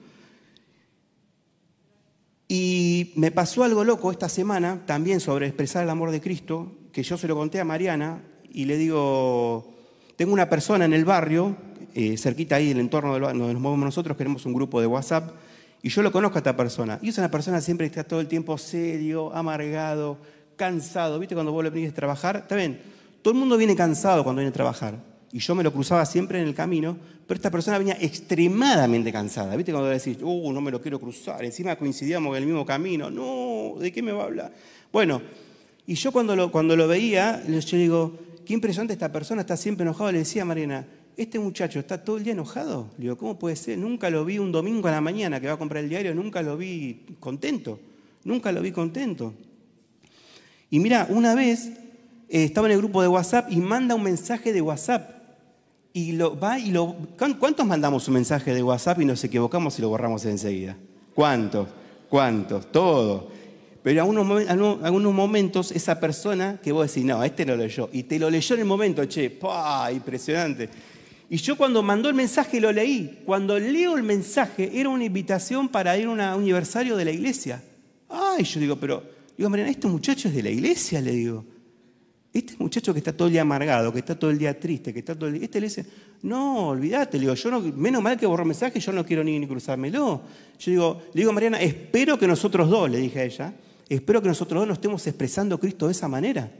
Y me pasó algo loco esta semana también sobre expresar el amor de Cristo, que yo se lo conté a Mariana y le digo, tengo una persona en el barrio, eh, cerquita ahí, el entorno donde nos movemos nosotros, queremos un grupo de WhatsApp, y yo lo conozco a esta persona. Y es una persona siempre está todo el tiempo serio, amargado, cansado. ¿Viste cuando vos le venís a trabajar? Está bien, todo el mundo viene cansado cuando viene a trabajar. Y yo me lo cruzaba siempre en el camino, pero esta persona venía extremadamente cansada. ¿Viste cuando decís, uh, no me lo quiero cruzar? Encima coincidíamos en el mismo camino. No, ¿de qué me va a hablar? Bueno, y yo cuando lo, cuando lo veía, yo digo, qué impresionante esta persona, está siempre enojado. Le decía a Mariana, este muchacho está todo el día enojado. Le digo, ¿cómo puede ser? Nunca lo vi un domingo a la mañana que va a comprar el diario, nunca lo vi contento. Nunca lo vi contento. Y mira, una vez eh, estaba en el grupo de WhatsApp y manda un mensaje de WhatsApp. Y lo va y lo. ¿Cuántos mandamos un mensaje de WhatsApp y nos equivocamos y lo borramos enseguida? ¿Cuántos? ¿Cuántos? Todos. Pero en algunos, momentos esa persona que vos decís, no, este lo leyó, y te lo leyó en el momento, che, ¡pah! Impresionante. Y yo cuando mandó el mensaje lo leí. Cuando leo el mensaje era una invitación para ir a un aniversario de la iglesia. Ay, yo digo, pero, digo, Mariana, este muchacho es de la iglesia, le digo. Este muchacho que está todo el día amargado, que está todo el día triste, que está todo el día... Este le dice, no, olvídate, le digo, yo no, menos mal que borró mensaje, yo no quiero ni, ni cruzármelo. Yo digo, le digo, Mariana, espero que nosotros dos, le dije a ella, espero que nosotros dos no estemos expresando Cristo de esa manera.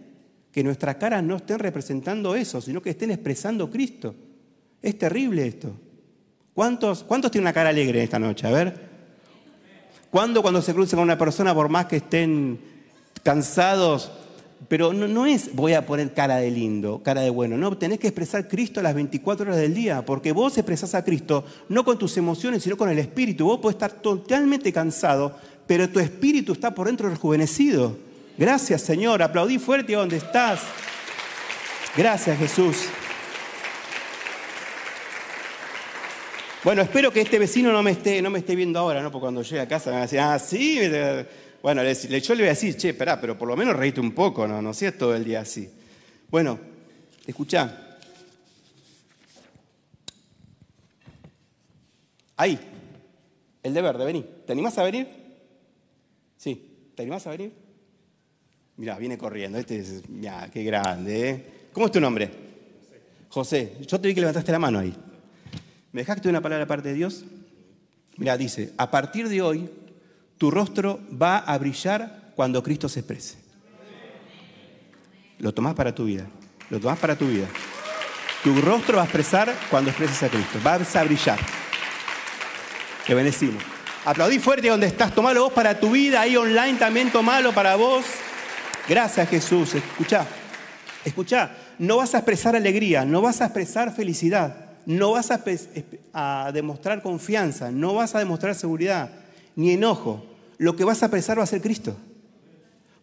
Que nuestras caras no estén representando eso, sino que estén expresando Cristo. Es terrible esto. ¿Cuántos, ¿Cuántos tienen una cara alegre esta noche? A ver. ¿Cuándo cuando se crucen con una persona, por más que estén cansados, pero no, no, es voy a poner cara de lindo, cara de bueno, no, tenés que expresar Cristo las 24 horas del día, porque vos expresás a Cristo no con tus emociones, sino con el espíritu. Vos podés estar totalmente cansado, pero tu espíritu está por dentro rejuvenecido. Gracias Señor, aplaudí fuerte donde estás. Gracias Jesús. Bueno, espero que este vecino no me esté, no me esté viendo ahora, ¿no? Porque cuando llegue a casa me va a decir, ah, sí. Bueno, yo le voy a decir, che, espera, pero por lo menos reíte un poco, ¿no? No seas todo el día así. Bueno, escucha. Ahí, el de verde, vení. ¿Te animás a venir? Sí, ¿te animás a venir? Mira, viene corriendo. Este es, ya, qué grande, ¿eh? ¿Cómo es tu nombre? José. José. Yo te vi que levantaste la mano ahí. ¿Me dejaste una palabra parte de Dios? Mira, dice, a partir de hoy, tu rostro va a brillar cuando Cristo se exprese. Lo tomás para tu vida. Lo tomás para tu vida. Tu rostro va a expresar cuando expreses a Cristo. Vas a brillar. Te bendecimos. Aplaudí fuerte donde estás. Tomalo vos para tu vida. Ahí online también tomalo para vos. Gracias Jesús. Escucha. Escucha. No vas a expresar alegría. No vas a expresar felicidad no vas a, demostrar confianza, no vas a demostrar seguridad, ni enojo. Lo que vas a expresar va a ser Cristo.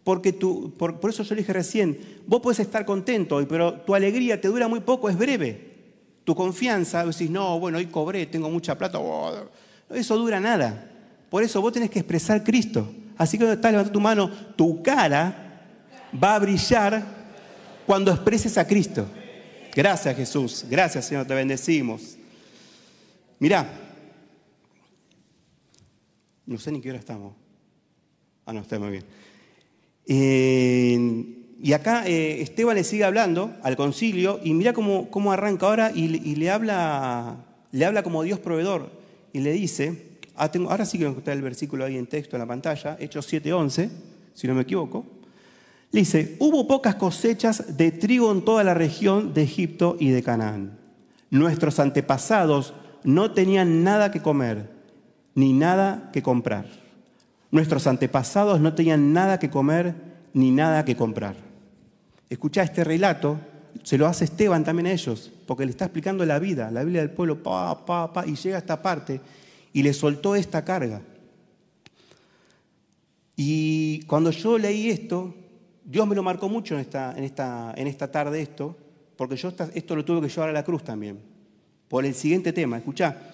Porque tú, por, eso yo le dije recién, vos puedes estar contento hoy, pero tu alegría te dura muy poco, es breve. Tu confianza, decís, no, bueno, hoy cobré, tengo mucha plata, oh, eso dura nada. Por eso vos tenés que expresar Cristo. Así que cuando estás levantando tu mano, tu cara va a brillar cuando expreses a Cristo. Gracias Jesús, gracias Señor, te bendecimos. Mirá, no sé ni qué hora estamos. Ah, no, está muy bien. Eh, y acá eh, Esteban le sigue hablando al concilio y mira cómo, cómo arranca ahora y, le, habla, le habla como Dios proveedor y le dice, ah, ahora sí que está el versículo ahí en texto en la pantalla, Hechos 7.11, si no me equivoco. Dice, hubo pocas cosechas de trigo en toda la región de Egipto y de Canaán. Nuestros antepasados no tenían nada que comer, ni nada que comprar. Nuestros antepasados no tenían nada que comer, ni nada que comprar. Escucha este relato, se lo hace Esteban también a ellos, porque le está explicando la vida, la Biblia del pueblo, pa, pa, pa, y llega a esta parte y le soltó esta carga. Y cuando yo leí esto, Dios me lo marcó mucho en esta, en esta, en esta tarde esto, porque yo esto lo tuve que llevar a la cruz también, por el siguiente tema. Escuchá,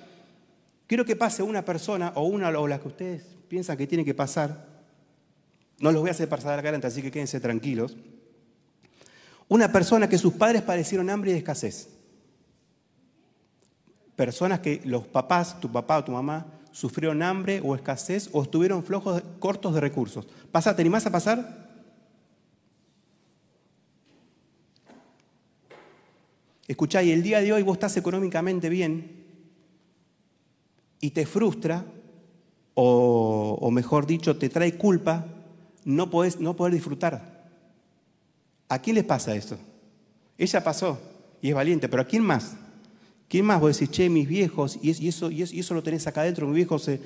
quiero que pase una persona o una o la que ustedes piensan que tiene que pasar No los voy a hacer pasar la cara, así que quédense tranquilos. Una persona que sus padres padecieron hambre y escasez. Personas que los papás, tu papá o tu mamá, sufrieron hambre o escasez o estuvieron flojos, cortos de recursos. ¿Pasa? ¿Te animás a pasar? Escuchá, y el día de hoy vos estás económicamente bien y te frustra, o, mejor dicho, te trae culpa, no, podés, no poder disfrutar. ¿A quién les pasa eso? Ella pasó y es valiente, pero ¿a quién más? ¿Quién más? Vos decís, che, mis viejos, y, eso, y, eso, lo tenés acá adentro, mis viejos, eh,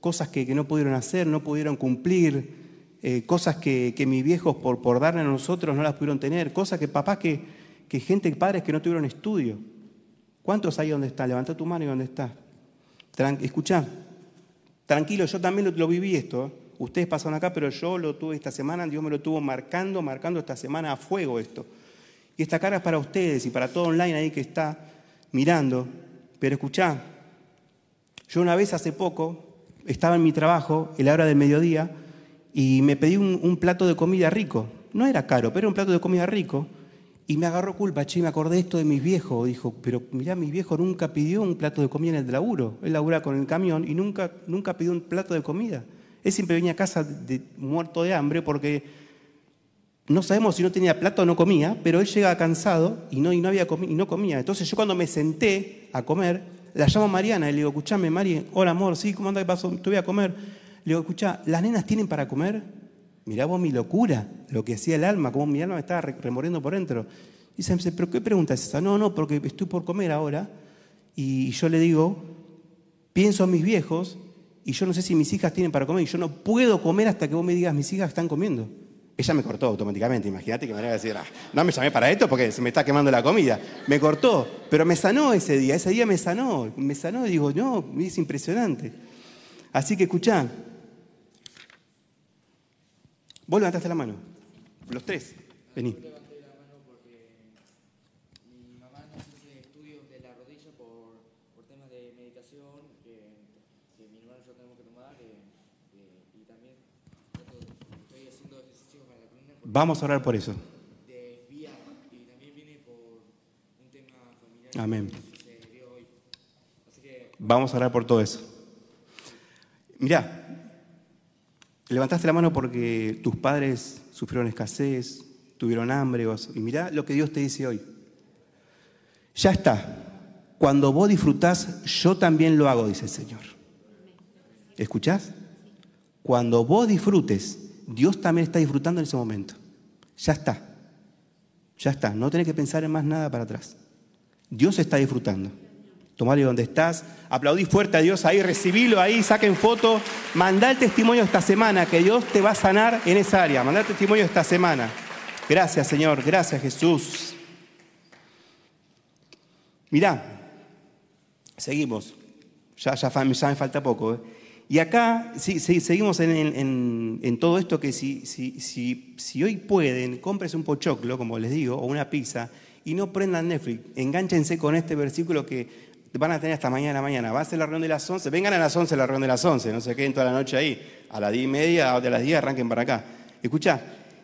cosas que, no pudieron hacer, no pudieron cumplir, eh, cosas que, mis viejos por, por darle a nosotros no las pudieron tener, cosas que papás que, que gente, padres que no tuvieron estudio. ¿Cuántos hay donde está? Levanta tu mano y donde está. Escuchá, tranquilo, yo también lo, viví esto. Ustedes pasaron acá, pero yo lo tuve esta semana, Dios me lo tuvo marcando, marcando esta semana a fuego esto. Y esta cara es para ustedes y para todo online ahí que está mirando. Pero escuchá, yo una vez hace poco estaba en mi trabajo, en la hora del mediodía, y me pedí un, un plato de comida rico. No era caro, pero era un plato de comida rico. Y me agarró culpa, che, me acordé esto de mis viejos. Dijo, pero mirá, mi viejo nunca pidió un plato de comida en el laburo. Él labura con el camión y nunca, nunca pidió un plato de comida. Él siempre venía a casa muerto de hambre porque no sabemos si no tenía plato o no comía, pero él llega cansado y no, y no, había y no comía. Entonces yo cuando me senté a comer, la llamo Mariana y le digo, escuchame, Mari, hola amor, sí, ¿cómo anda? ¿Qué pasó? Te voy a comer. Le digo, escucha, ¿las nenas tienen para comer? Mirá vos mi locura, lo que hacía el alma, cómo mi alma me estaba remoriendo por dentro. Y dice, ¿pero qué pregunta es esa? No, no, porque estoy por comer ahora. Y yo le digo, pienso en mis viejos y yo no sé si mis hijas tienen para comer y yo no puedo comer hasta que vos me digas, mis hijas están comiendo. Ella me cortó automáticamente, imagínate que me iba a decir, ah, no me llamé para esto porque se me está quemando la comida. Me cortó, pero me sanó ese día, ese día me sanó, me sanó y digo, no, es impresionante. Así que escuchá, Vos levantaste la mano. Los tres. Vení. Vamos a orar por eso. Amén. Vamos a orar por todo eso. Mirá, Levantaste la mano porque tus padres sufrieron escasez, tuvieron hambre. Y mirá lo que Dios te dice hoy. Ya está. Cuando vos disfrutás, yo también lo hago, dice el Señor. ¿Escuchás? Cuando vos disfrutes, Dios también está disfrutando en ese momento. Ya está. Ya está. No tenés que pensar en más nada para atrás. Dios está disfrutando. Tomale donde estás, aplaudí fuerte a Dios ahí, recibilo ahí, saquen foto, mandá el testimonio esta semana, que Dios te va a sanar en esa área, mandá el testimonio esta semana. Gracias Señor, gracias Jesús. Mirá, seguimos, ya, me falta poco. ¿eh? Y acá sí, seguimos en, todo esto que si hoy pueden, compres un pochoclo, como les digo, o una pizza, y no prendan Netflix, enganchense con este versículo que van a tener hasta mañana, mañana. Va a ser la reunión de las 11. Vengan a las 11 la reunión de las 11. No se queden toda la noche ahí. A las 10 y media, a las 10 arranquen para acá. Escucha.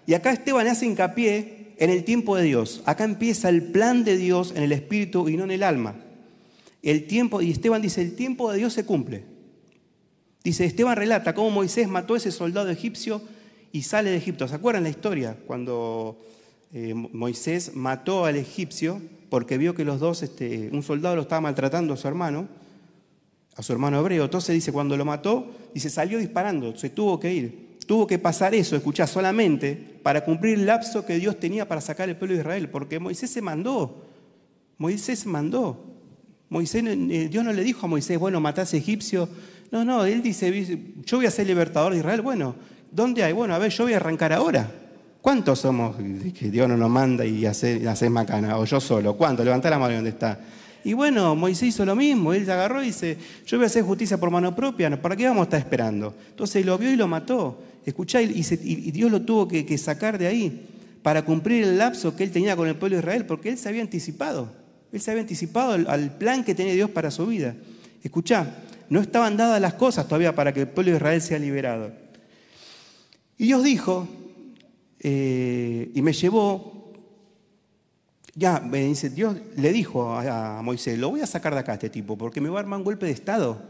Y acá Esteban hace hincapié en el tiempo de Dios. Acá empieza el plan de Dios en el espíritu y no en el alma. El tiempo, y Esteban dice, el tiempo de Dios se cumple. Dice, Esteban relata cómo Moisés mató a ese soldado egipcio y sale de Egipto. ¿Se acuerdan la historia? Cuando eh, Moisés mató al egipcio porque vio que los dos, este, un soldado lo estaba maltratando a su hermano, a su hermano hebreo. Entonces dice, cuando lo mató, dice, salió disparando, se tuvo que ir. Tuvo que pasar eso, escuchá, solamente para cumplir el lapso que Dios tenía para sacar el pueblo de Israel, porque Moisés se mandó. Moisés mandó. Moisés, eh, Dios no le dijo a Moisés, bueno, matás a egipcio. No, no, él dice, yo voy a ser libertador de Israel. Bueno, ¿dónde hay? Bueno, a ver, yo voy a arrancar ahora. ¿Cuántos somos que Dios no nos manda y hace, hace macana? O yo solo. ¿Cuántos? Levanta la mano donde está. Y bueno, Moisés hizo lo mismo. Él se agarró y dice, yo voy a hacer justicia por mano propia. ¿Para qué vamos a estar esperando? Entonces lo vio y lo mató. Escuchá, y, Dios lo tuvo que, sacar de ahí para cumplir el lapso que él tenía con el pueblo de Israel, porque él se había anticipado. Él se había anticipado al plan que tenía Dios para su vida. Escuchá, no estaban dadas las cosas todavía para que el pueblo de Israel sea liberado. Y Dios dijo, eh, y me llevó, ya, me dice, Dios le dijo a, Moisés, lo voy a sacar de acá a este tipo, porque me va a armar un golpe de Estado.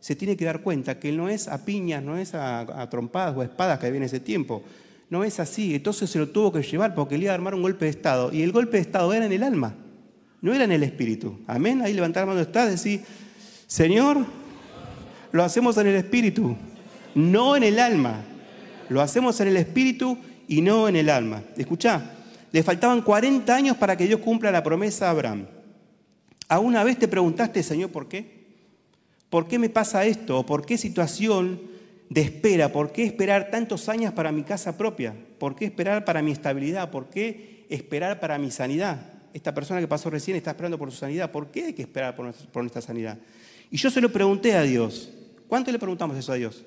Se tiene que dar cuenta que no es a piñas, no es a, trompadas o a espadas que en ese tiempo. No es así. Entonces se lo tuvo que llevar porque le iba a armar un golpe de Estado. Y el golpe de Estado era en el alma, no era en el espíritu. Amén. Ahí levantar la mano está, decir, Señor, lo hacemos en el espíritu, no en el alma. Lo hacemos en el espíritu y no en el alma. Escuchá, le faltaban 40 años para que Dios cumpla la promesa a Abraham. ¿Alguna vez te preguntaste, Señor, por qué? ¿Por qué me pasa esto? ¿Por qué situación de espera? ¿Por qué esperar tantos años para mi casa propia? ¿Por qué esperar para mi estabilidad? ¿Por qué esperar para mi sanidad? Esta persona que pasó recién está esperando por su sanidad. ¿Por qué hay que esperar por nuestra sanidad? Y yo se lo pregunté a Dios. ¿Cuánto le preguntamos eso a Dios?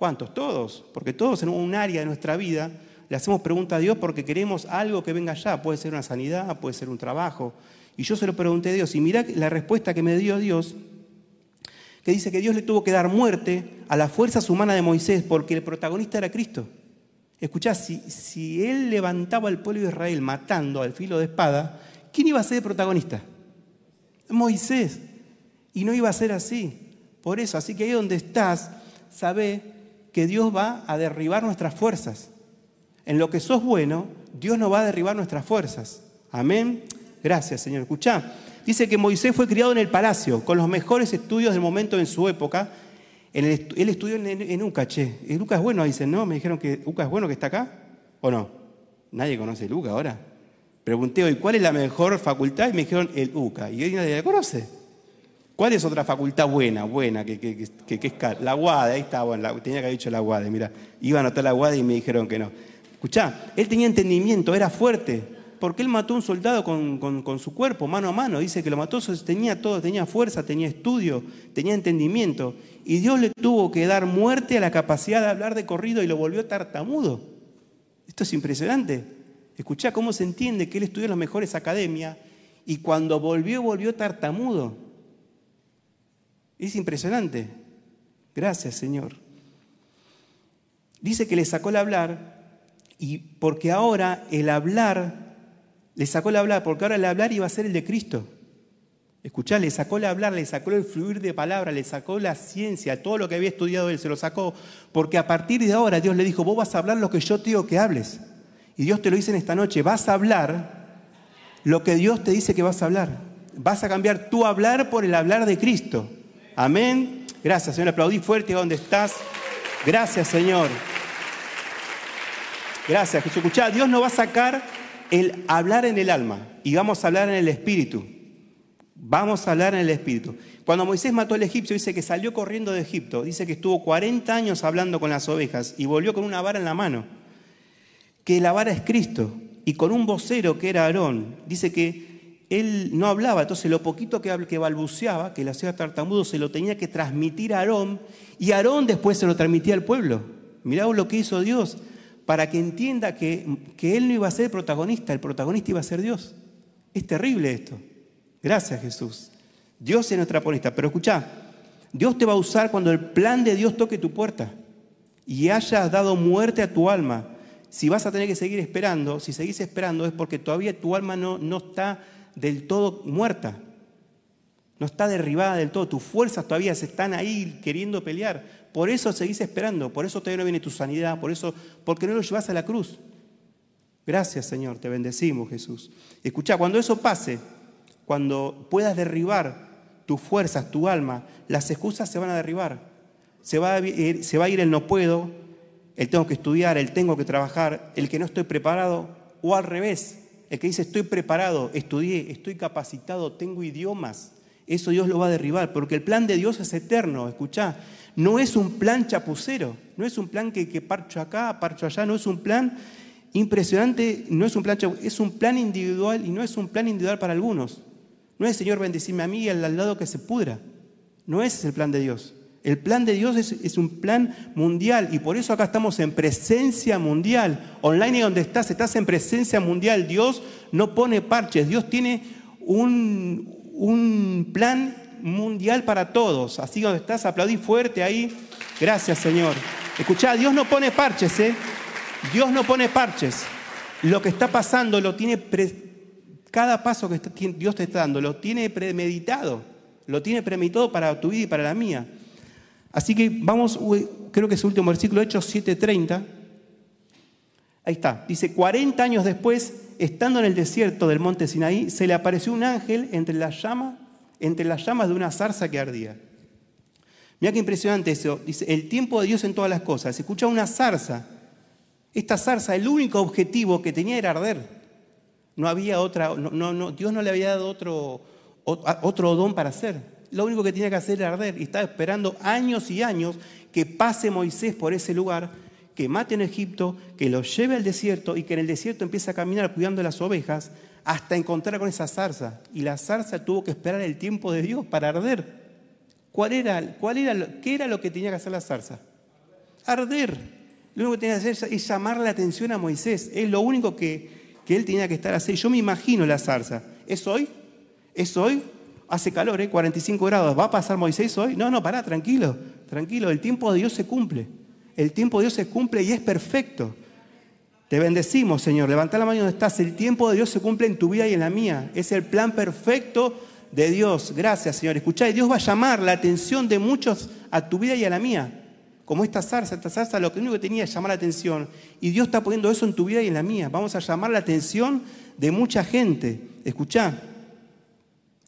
¿Cuántos? Todos. Porque todos en un área de nuestra vida le hacemos pregunta a Dios porque queremos algo que venga allá. Puede ser una sanidad, puede ser un trabajo. Y yo se lo pregunté a Dios. Y mira la respuesta que me dio Dios que dice que Dios le tuvo que dar muerte a las fuerzas humanas de Moisés porque el protagonista era Cristo. Escuchá, si, si él levantaba al pueblo de Israel matando al filo de espada, ¿quién iba a ser el protagonista? Moisés. Y no iba a ser así. Por eso, así que ahí donde estás, sabe que Dios va a derribar nuestras fuerzas. En lo que sos bueno, Dios no va a derribar nuestras fuerzas. Amén. Gracias, Señor. Escuchá, Dice que Moisés fue criado en el palacio, con los mejores estudios del momento en su época. él estudió en, en, Uca, che. Luca es bueno, dicen, ¿no? Me dijeron que Uca es bueno que está acá, ¿o no? Nadie conoce el UCA ahora. Pregunté hoy, ¿cuál es la mejor facultad? Y me dijeron el UCA. Y hoy nadie la conoce. ¿Cuál es otra facultad buena, buena, que, que, que, es La UADE, ahí está, bueno, tenía que haber dicho la UADE, mira. Iba a anotar la UADE y me dijeron que no. Escuchá, él tenía entendimiento, era fuerte porque él mató a un soldado con, su cuerpo, mano a mano. Dice que lo mató, tenía todo, tenía fuerza, tenía estudio, tenía entendimiento. Y Dios le tuvo que dar muerte a la capacidad de hablar de corrido y lo volvió tartamudo. Esto es impresionante. Escuchá cómo se entiende que él estudió en las mejores academias y cuando volvió, volvió tartamudo. Es impresionante. Gracias, Señor. Dice que le sacó el hablar y porque ahora el hablar le sacó el hablar, porque ahora el hablar iba a ser el de Cristo. Escuchá, le sacó el hablar, le sacó el fluir de palabra, le sacó la ciencia, todo lo que había estudiado él, se lo sacó, porque a partir de ahora Dios le dijo, vos vas a hablar lo que yo te digo que hables. Y Dios te lo dice en esta noche, vas a hablar lo que Dios te dice que vas a hablar. Vas a cambiar tu hablar por el hablar de Cristo. Amén. Gracias, Señor. Aplaudí fuerte donde estás. Gracias, Señor. Gracias, Jesús. Escuchá, Dios no va a sacar el hablar en el alma y vamos a hablar en el espíritu. Vamos a hablar en el espíritu. Cuando Moisés mató al egipcio, dice que salió corriendo de Egipto. Dice que estuvo 40 años hablando con las ovejas y volvió con una vara en la mano. Que la vara es Cristo. Y con un vocero que era Aarón. Dice que él no hablaba, entonces lo poquito que, que balbuceaba, que le hacía tartamudo, se lo tenía que transmitir a Aarón. Y Aarón después se lo transmitía al pueblo. Mirá lo que hizo Dios para que entienda que, que Él no iba a ser el protagonista, el protagonista iba a ser Dios. Es terrible esto. Gracias Jesús. Dios es nuestra protagonista. Pero escucha, Dios te va a usar cuando el plan de Dios toque tu puerta y hayas dado muerte a tu alma. Si vas a tener que seguir esperando, si seguís esperando es porque todavía tu alma no, no está del todo muerta, no está derribada del todo, tus fuerzas todavía se están ahí queriendo pelear. Por eso seguís esperando, por eso todavía no viene tu sanidad, por eso, porque no lo llevas a la cruz. Gracias, Señor, te bendecimos, Jesús. Escucha, cuando eso pase, cuando puedas derribar tus fuerzas, tu alma, las excusas se van a derribar. Se va a ir, se va a ir el no puedo, el tengo que estudiar, el tengo que trabajar, el que no estoy preparado, o al revés, el que dice estoy preparado, estudié, estoy capacitado, tengo idiomas. Eso Dios lo va a derribar, porque el plan de Dios es eterno. Escucha, no es un plan chapucero, no es un plan que, parcho acá, parcho allá, no es un plan impresionante, no es un plan es un plan individual y no es un plan individual para algunos. No es Señor bendecime a mí y al lado que se pudra. No es el plan de Dios. El plan de Dios es, un plan mundial y por eso acá estamos en presencia mundial. Online y donde estás, estás en presencia mundial. Dios no pone parches, Dios tiene un, un plan mundial para todos. Así donde estás, aplaudí fuerte ahí. Gracias, Señor. Escuchá, Dios no pone parches, ¿eh? Dios no pone parches. Lo que está pasando lo tiene, cada paso que Dios te está dando, lo tiene premeditado. Lo tiene premeditado para tu vida y para la mía. Así que vamos, creo que es el último versículo, Hechos 7:30. Ahí está. Dice, 40 años después, estando en el desierto del monte Sinaí, se le apareció un ángel entre las llamas, entre las llamas de una zarza que ardía. Mira qué impresionante eso. Dice, el tiempo de Dios en todas las cosas. Se escucha una zarza. Esta zarza, el único objetivo que tenía era arder. No había otra, no, no, Dios no le había dado otro, otro don para hacer lo único que tenía que hacer era arder. Y estaba esperando años y años que pase Moisés por ese lugar, que mate en Egipto, que lo lleve al desierto y que en el desierto empiece a caminar cuidando las ovejas hasta encontrar con esa zarza. Y la zarza tuvo que esperar el tiempo de Dios para arder. ¿Cuál era, cuál era, ¿Qué era lo que tenía que hacer la zarza? Arder. Lo único que tenía que hacer es llamar la atención a Moisés. Es lo único que, que él tenía que estar haciendo. Yo me imagino la zarza. ¿Es hoy? ¿Es hoy? Hace calor, ¿eh? 45 grados, ¿va a pasar Moisés hoy? No, no, pará, tranquilo, tranquilo, el tiempo de Dios se cumple. El tiempo de Dios se cumple y es perfecto. Te bendecimos, Señor. Levanta la mano donde estás. El tiempo de Dios se cumple en tu vida y en la mía. Es el plan perfecto de Dios. Gracias, Señor. Escuchá, Dios va a llamar la atención de muchos a tu vida y a la mía. Como esta zarza, esta zarza lo que único que tenía es llamar la atención. Y Dios está poniendo eso en tu vida y en la mía. Vamos a llamar la atención de mucha gente. Escuchá,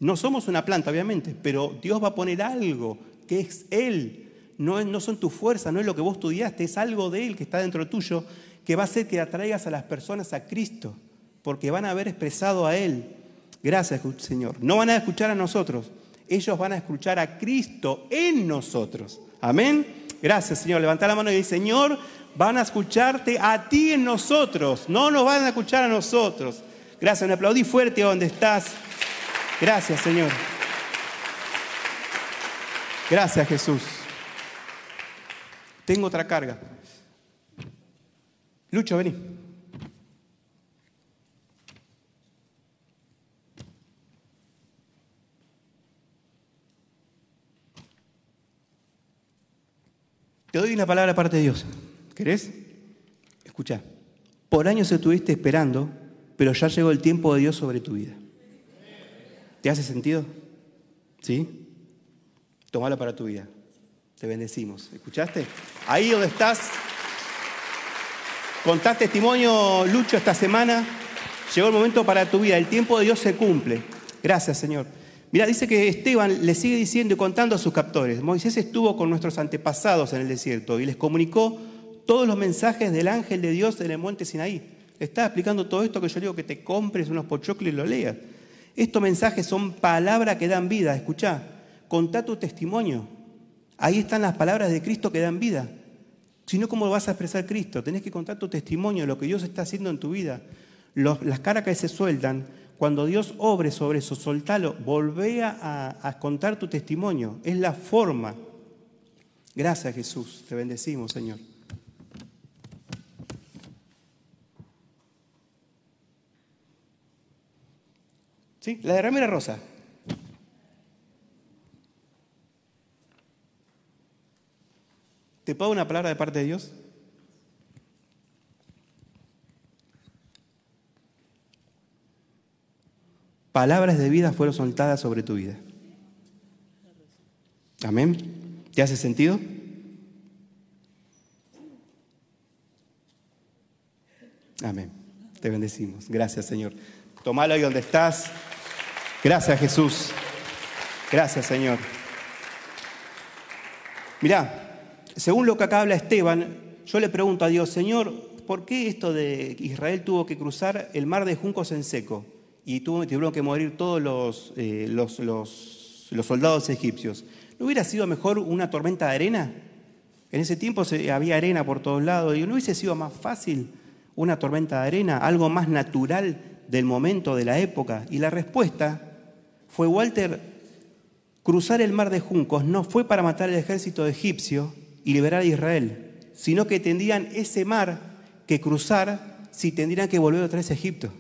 no somos una planta, obviamente, pero Dios va a poner algo que es Él. No, no son tus fuerzas, no es lo que vos estudiaste, es algo de Él que está dentro tuyo que va a hacer que atraigas a las personas a Cristo, porque van a haber expresado a Él. Gracias, Señor. No van a escuchar a nosotros, ellos van a escuchar a Cristo en nosotros. Amén. Gracias, Señor. Levanta la mano y dice, Señor, van a escucharte a ti en nosotros, no nos van a escuchar a nosotros. Gracias, me aplaudí fuerte donde estás. Gracias, Señor. Gracias, Jesús. Tengo otra carga. Lucho, vení. Te doy una palabra aparte de Dios. ¿Querés? Escucha. Por años estuviste esperando, pero ya llegó el tiempo de Dios sobre tu vida. ¿Te hace sentido? ¿Sí? Tómalo para tu vida. Te bendecimos. ¿Escuchaste? Ahí donde estás, contás testimonio, Lucho, esta semana. Llegó el momento para tu vida. El tiempo de Dios se cumple. Gracias, Señor. Mira, dice que Esteban le sigue diciendo y contando a sus captores. Moisés estuvo con nuestros antepasados en el desierto y les comunicó todos los mensajes del ángel de Dios en el monte Sinaí. Estaba explicando todo esto que yo digo que te compres unos pochoclos y lo leas. Estos mensajes son palabras que dan vida. Escucha, contá tu testimonio. Ahí están las palabras de Cristo que dan vida. Si no, ¿cómo vas a expresar Cristo? Tenés que contar tu testimonio, lo que Dios está haciendo en tu vida. las caras que se sueltan, cuando Dios obre sobre eso, soltalo, volvé a contar tu testimonio. Es la forma. Gracias Jesús, te bendecimos Señor. ¿Sí? La de Ramira Rosa. ¿Te puedo una palabra de parte de Dios? Palabras de vida fueron soltadas sobre tu vida. Amén. ¿Te hace sentido? Amén. Te bendecimos. Gracias, Señor. Tomalo ahí donde estás. Gracias Jesús. Gracias Señor. Mirá, según lo que acá habla Esteban, yo le pregunto a Dios, Señor, ¿por qué esto de Israel tuvo que cruzar el mar de juncos en seco? Y tuvieron que morir todos los, eh, los, soldados egipcios. ¿No hubiera sido mejor una tormenta de arena? En ese tiempo había arena por todos lados. ¿Y no hubiese sido más fácil una tormenta de arena, algo más natural del momento, de la época? Y la respuesta fue Walter, cruzar el mar de juncos no fue para matar al ejército egipcio y liberar a Israel, sino que tendrían ese mar que cruzar si tendrían que volver otra vez a Egipto.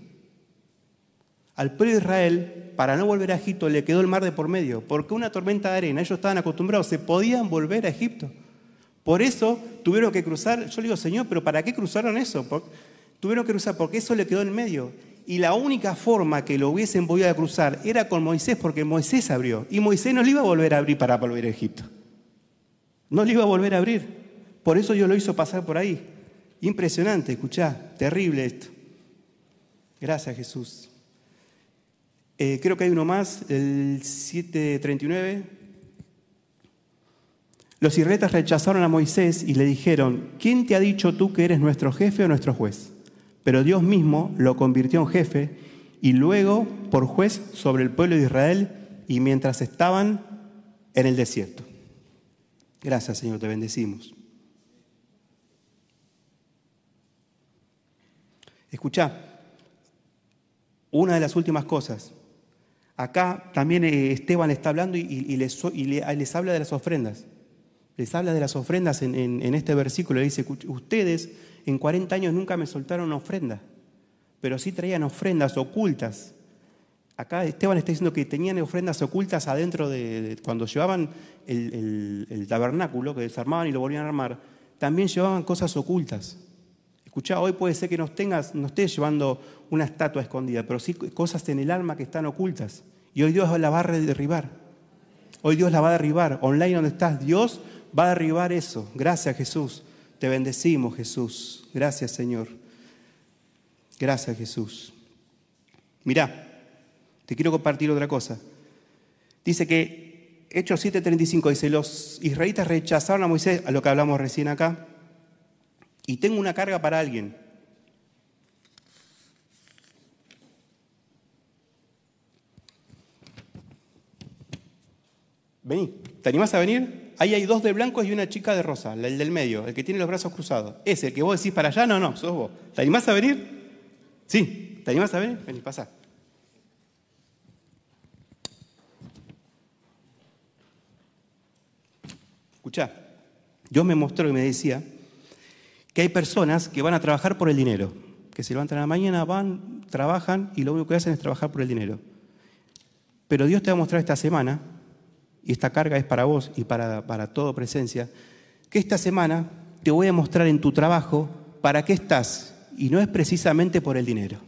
Al pueblo de Israel, para no volver a Egipto, le quedó el mar de por medio, porque una tormenta de arena, ellos estaban acostumbrados, se podían volver a Egipto, Por eso tuvieron que cruzar. Yo le digo, Señor, pero ¿para qué cruzaron eso? tuvieron que cruzar porque eso le quedó en medio. Y la única forma que lo hubiesen podido cruzar era con Moisés, porque Moisés abrió. Y Moisés no le iba a volver a abrir para volver a Egipto. No le iba a volver a abrir. Por eso yo lo hizo pasar por ahí. Impresionante, escuchá, terrible esto. Gracias Jesús. Eh, creo que hay uno más, el 739. Los israelitas rechazaron a Moisés y le dijeron, ¿quién te ha dicho tú que eres nuestro jefe o nuestro juez? Pero Dios mismo lo convirtió en jefe y luego por juez sobre el pueblo de Israel y mientras estaban en el desierto. Gracias Señor, te bendecimos. Escucha, una de las últimas cosas. Acá también eh, Esteban está hablando y, les, habla de las ofrendas. Les habla de las ofrendas en, en este versículo. Le dice, ustedes en 40 años nunca me soltaron una ofrenda, pero sí traían ofrendas ocultas. Acá Esteban está diciendo que tenían ofrendas ocultas adentro de, cuando llevaban el, tabernáculo, que desarmaban y lo volvían a armar, también llevaban cosas ocultas. Escuchá, hoy puede ser que no, tengas, no estés llevando una estatua escondida, pero sí cosas en el alma que están ocultas. Y hoy Dios la va a derribar. Hoy Dios la va a derribar. Online donde estás, Dios va a derribar eso. Gracias Jesús. Te bendecimos, Jesús. Gracias, Señor. Gracias, Jesús. Mirá, te quiero compartir otra cosa. Dice que Hechos 7:35 dice, los israelitas rechazaron a Moisés, a lo que hablamos recién acá, y tengo una carga para alguien. Vení, ¿te animás a venir? Ahí hay dos de blancos y una chica de rosa, el del medio, el que tiene los brazos cruzados. Ese, el que vos decís para allá, no, no, sos vos. ¿Te animás a venir? Sí, ¿te animás a venir? Vení, pasa. Escuchá, Dios me mostró y me decía que hay personas que van a trabajar por el dinero, que se levantan a la mañana, van, trabajan y lo único que hacen es trabajar por el dinero. Pero Dios te va a mostrar esta semana y esta carga es para vos y para, para todo presencia, que esta semana te voy a mostrar en tu trabajo para qué estás. Y no es precisamente por el dinero.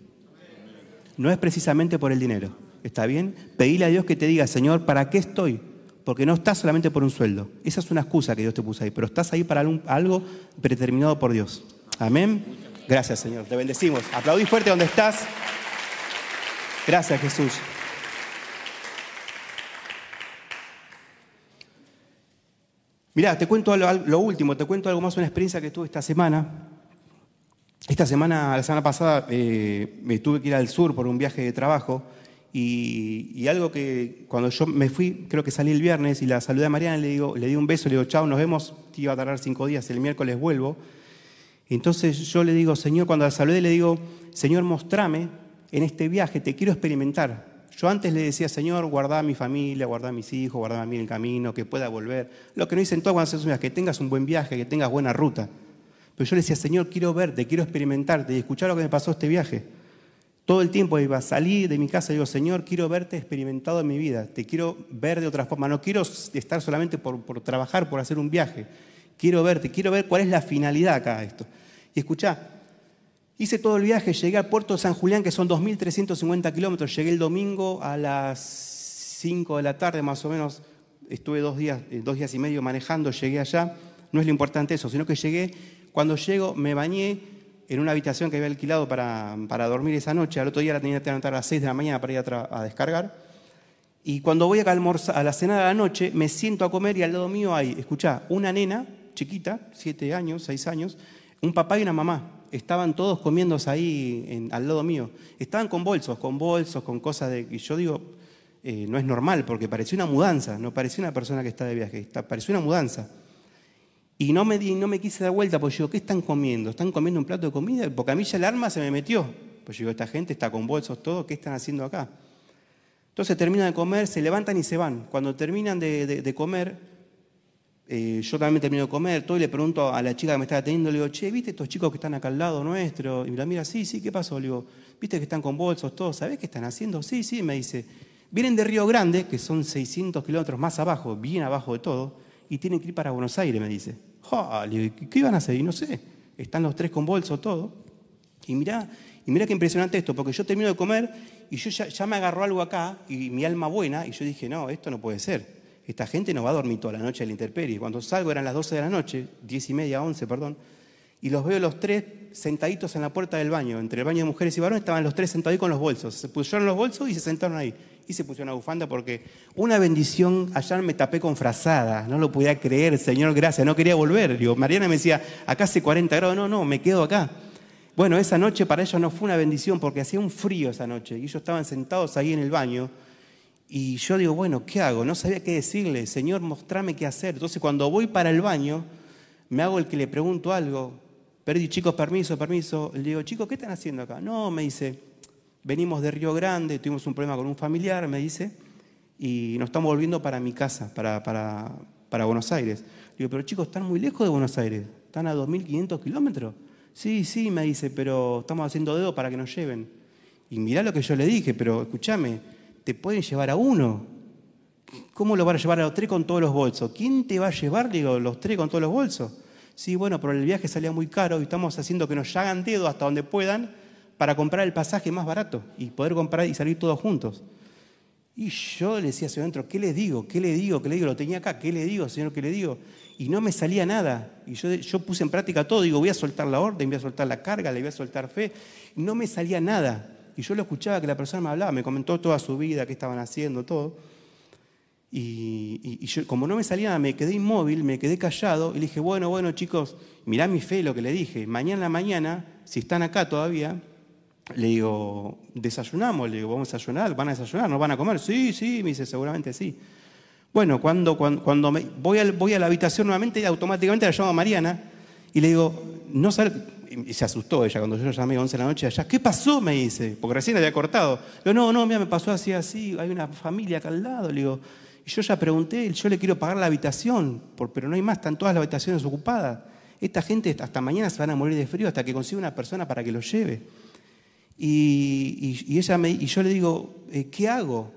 No es precisamente por el dinero. ¿Está bien? Pedile a Dios que te diga, Señor, ¿para qué estoy? Porque no estás solamente por un sueldo. Esa es una excusa que Dios te puso ahí, pero estás ahí para algo predeterminado por Dios. Amén. Gracias, Señor. Te bendecimos. Aplaudí fuerte donde estás. Gracias, Jesús. Mirá, te cuento lo, último, te cuento algo más, una experiencia que tuve esta semana. Esta semana, la semana pasada, eh, me tuve que ir al sur por un viaje de trabajo y, algo que cuando yo me fui, creo que salí el viernes y la saludé a Mariana, le, digo, le di un beso, le digo, chao, nos vemos, que iba a tardar cinco días, el miércoles vuelvo. Entonces yo le digo, Señor, cuando la saludé, le digo, Señor, mostrame en este viaje, te quiero experimentar. Yo antes le decía, Señor, guarda a mi familia, guarda a mis hijos, guarda a mí el camino, que pueda volver. Lo que no dicen todas cuando haces que tengas un buen viaje, que tengas buena ruta. Pero yo le decía, Señor, quiero verte, quiero experimentarte y escuchar lo que me pasó este viaje. Todo el tiempo iba a salir de mi casa y digo, Señor, quiero verte experimentado en mi vida, te quiero ver de otra forma, no quiero estar solamente por, por trabajar, por hacer un viaje. Quiero verte, quiero ver cuál es la finalidad acá de esto. Y escuchá, Hice todo el viaje, llegué al puerto de San Julián, que son 2.350 kilómetros. Llegué el domingo a las 5 de la tarde, más o menos. Estuve dos días, eh, dos días y medio manejando, llegué allá. No es lo importante eso, sino que llegué. Cuando llego, me bañé en una habitación que había alquilado para, para dormir esa noche. Al otro día la tenía que levantar a las 6 de la mañana para ir a, descargar. Y cuando voy a, a la cena de la noche, me siento a comer y al lado mío hay, escuchá, una nena chiquita, 7 años, 6 años, un papá y una mamá estaban todos comiéndose ahí al lado mío. Estaban con bolsos, con bolsos, con cosas de... Y yo digo, eh, no es normal, porque parecía una mudanza, no parecía una persona que está de viaje, parecía una mudanza. Y no me, no me quise dar vuelta, porque yo, ¿qué están comiendo? ¿Están comiendo un plato de comida? Porque a mí ya el arma se me metió. Pues yo digo, esta gente está con bolsos, todo, ¿qué están haciendo acá? Entonces terminan de comer, se levantan y se van. Cuando terminan de comer, eh, yo también termino de comer, todo y le pregunto a la chica que me estaba atendiendo, le digo, che, ¿viste estos chicos que están acá al lado nuestro? Y me mira, sí, sí, ¿qué pasó? Le digo, ¿viste que están con bolsos todos? ¿Sabés qué están haciendo? Sí, sí, me dice, vienen de Río Grande, que son 600 kilómetros más abajo, bien abajo de todo, y tienen que ir para Buenos Aires, me dice. Ja, le digo, ¿qué iban a hacer? Y no sé, están los tres con bolso, todo. Y mirá, y mirá qué impresionante esto, porque yo termino de comer y yo ya, ya me agarró algo acá y mi alma buena, y yo dije, no, esto no puede ser. Esta gente no va a dormir toda la noche a la intemperie. Cuando salgo eran las 12 de la noche, 10 y media, 11, perdón, y los veo los tres sentaditos en la puerta del baño. Entre el baño de mujeres y varones estaban los tres sentados con los bolsos. Se pusieron los bolsos y se sentaron ahí. Y se pusieron una bufanda porque una bendición, ayer me tapé con frazada, no lo podía creer, Señor, gracias, no quería volver. Digo, Mariana me decía, acá hace 40 grados, no, no, me quedo acá. Bueno, esa noche para ellos no fue una bendición porque hacía un frío esa noche y ellos estaban sentados ahí en el baño y yo digo, bueno, ¿qué hago? No sabía qué decirle, Señor, mostrame qué hacer. Entonces cuando voy para el baño, me hago el que le pregunto algo. Perdí, chicos, permiso, permiso. Le digo, chicos, ¿qué están haciendo acá? No, me dice, venimos de Río Grande, tuvimos un problema con un familiar, me dice, y nos estamos volviendo para mi casa, para, para, para Buenos Aires. Digo, pero chicos, están muy lejos de Buenos Aires, están a 2.500 kilómetros. Sí, sí, me dice, pero estamos haciendo dedo para que nos lleven. Y mirá lo que yo le dije, pero escúchame, te pueden llevar a uno. ¿Cómo lo van a llevar a los tres con todos los bolsos? ¿Quién te va a llevar, digo, los tres con todos los bolsos? Sí, bueno, pero el viaje salía muy caro y estamos haciendo que nos hagan dedo hasta donde puedan para comprar el pasaje más barato y poder comprar y salir todos juntos. Y yo le decía hacia adentro, ¿qué le digo? ¿Qué le digo? ¿Qué le digo? Lo tenía acá, ¿qué le digo, señor? ¿Qué le digo? Y no me salía nada. Y yo, puse en práctica todo, digo, voy a soltar la orden, voy a soltar la carga, le voy a soltar fe. No me salía nada. Y yo lo escuchaba que la persona me hablaba, me comentó toda su vida, qué estaban haciendo, todo. Y, y, yo, como no me salía me quedé inmóvil, me quedé callado y le dije, bueno, bueno chicos, mirá mi fe lo que le dije. Mañana en la mañana, si están acá todavía, le digo, desayunamos, le digo, vamos a desayunar, van a desayunar, no van a comer. Sí, sí, me dice, seguramente sí. Bueno, cuando, cuando, me, voy, a, voy a la habitación nuevamente, automáticamente la llamo a Mariana y le digo, no sale, y se asustó ella cuando yo llamé a 11 de la noche allá. ¿Qué pasó? Me dice, porque recién había cortado. Le digo, no, no, mira, me pasó así, así, hay una familia acá al lado. Le digo, y yo ya pregunté, yo le quiero pagar la habitación, pero no hay más, están todas las habitaciones ocupadas. Esta gente hasta mañana se van a morir de frío hasta que consiga una persona para que lo lleve. Y, ella me, y yo le digo, eh, ¿qué hago?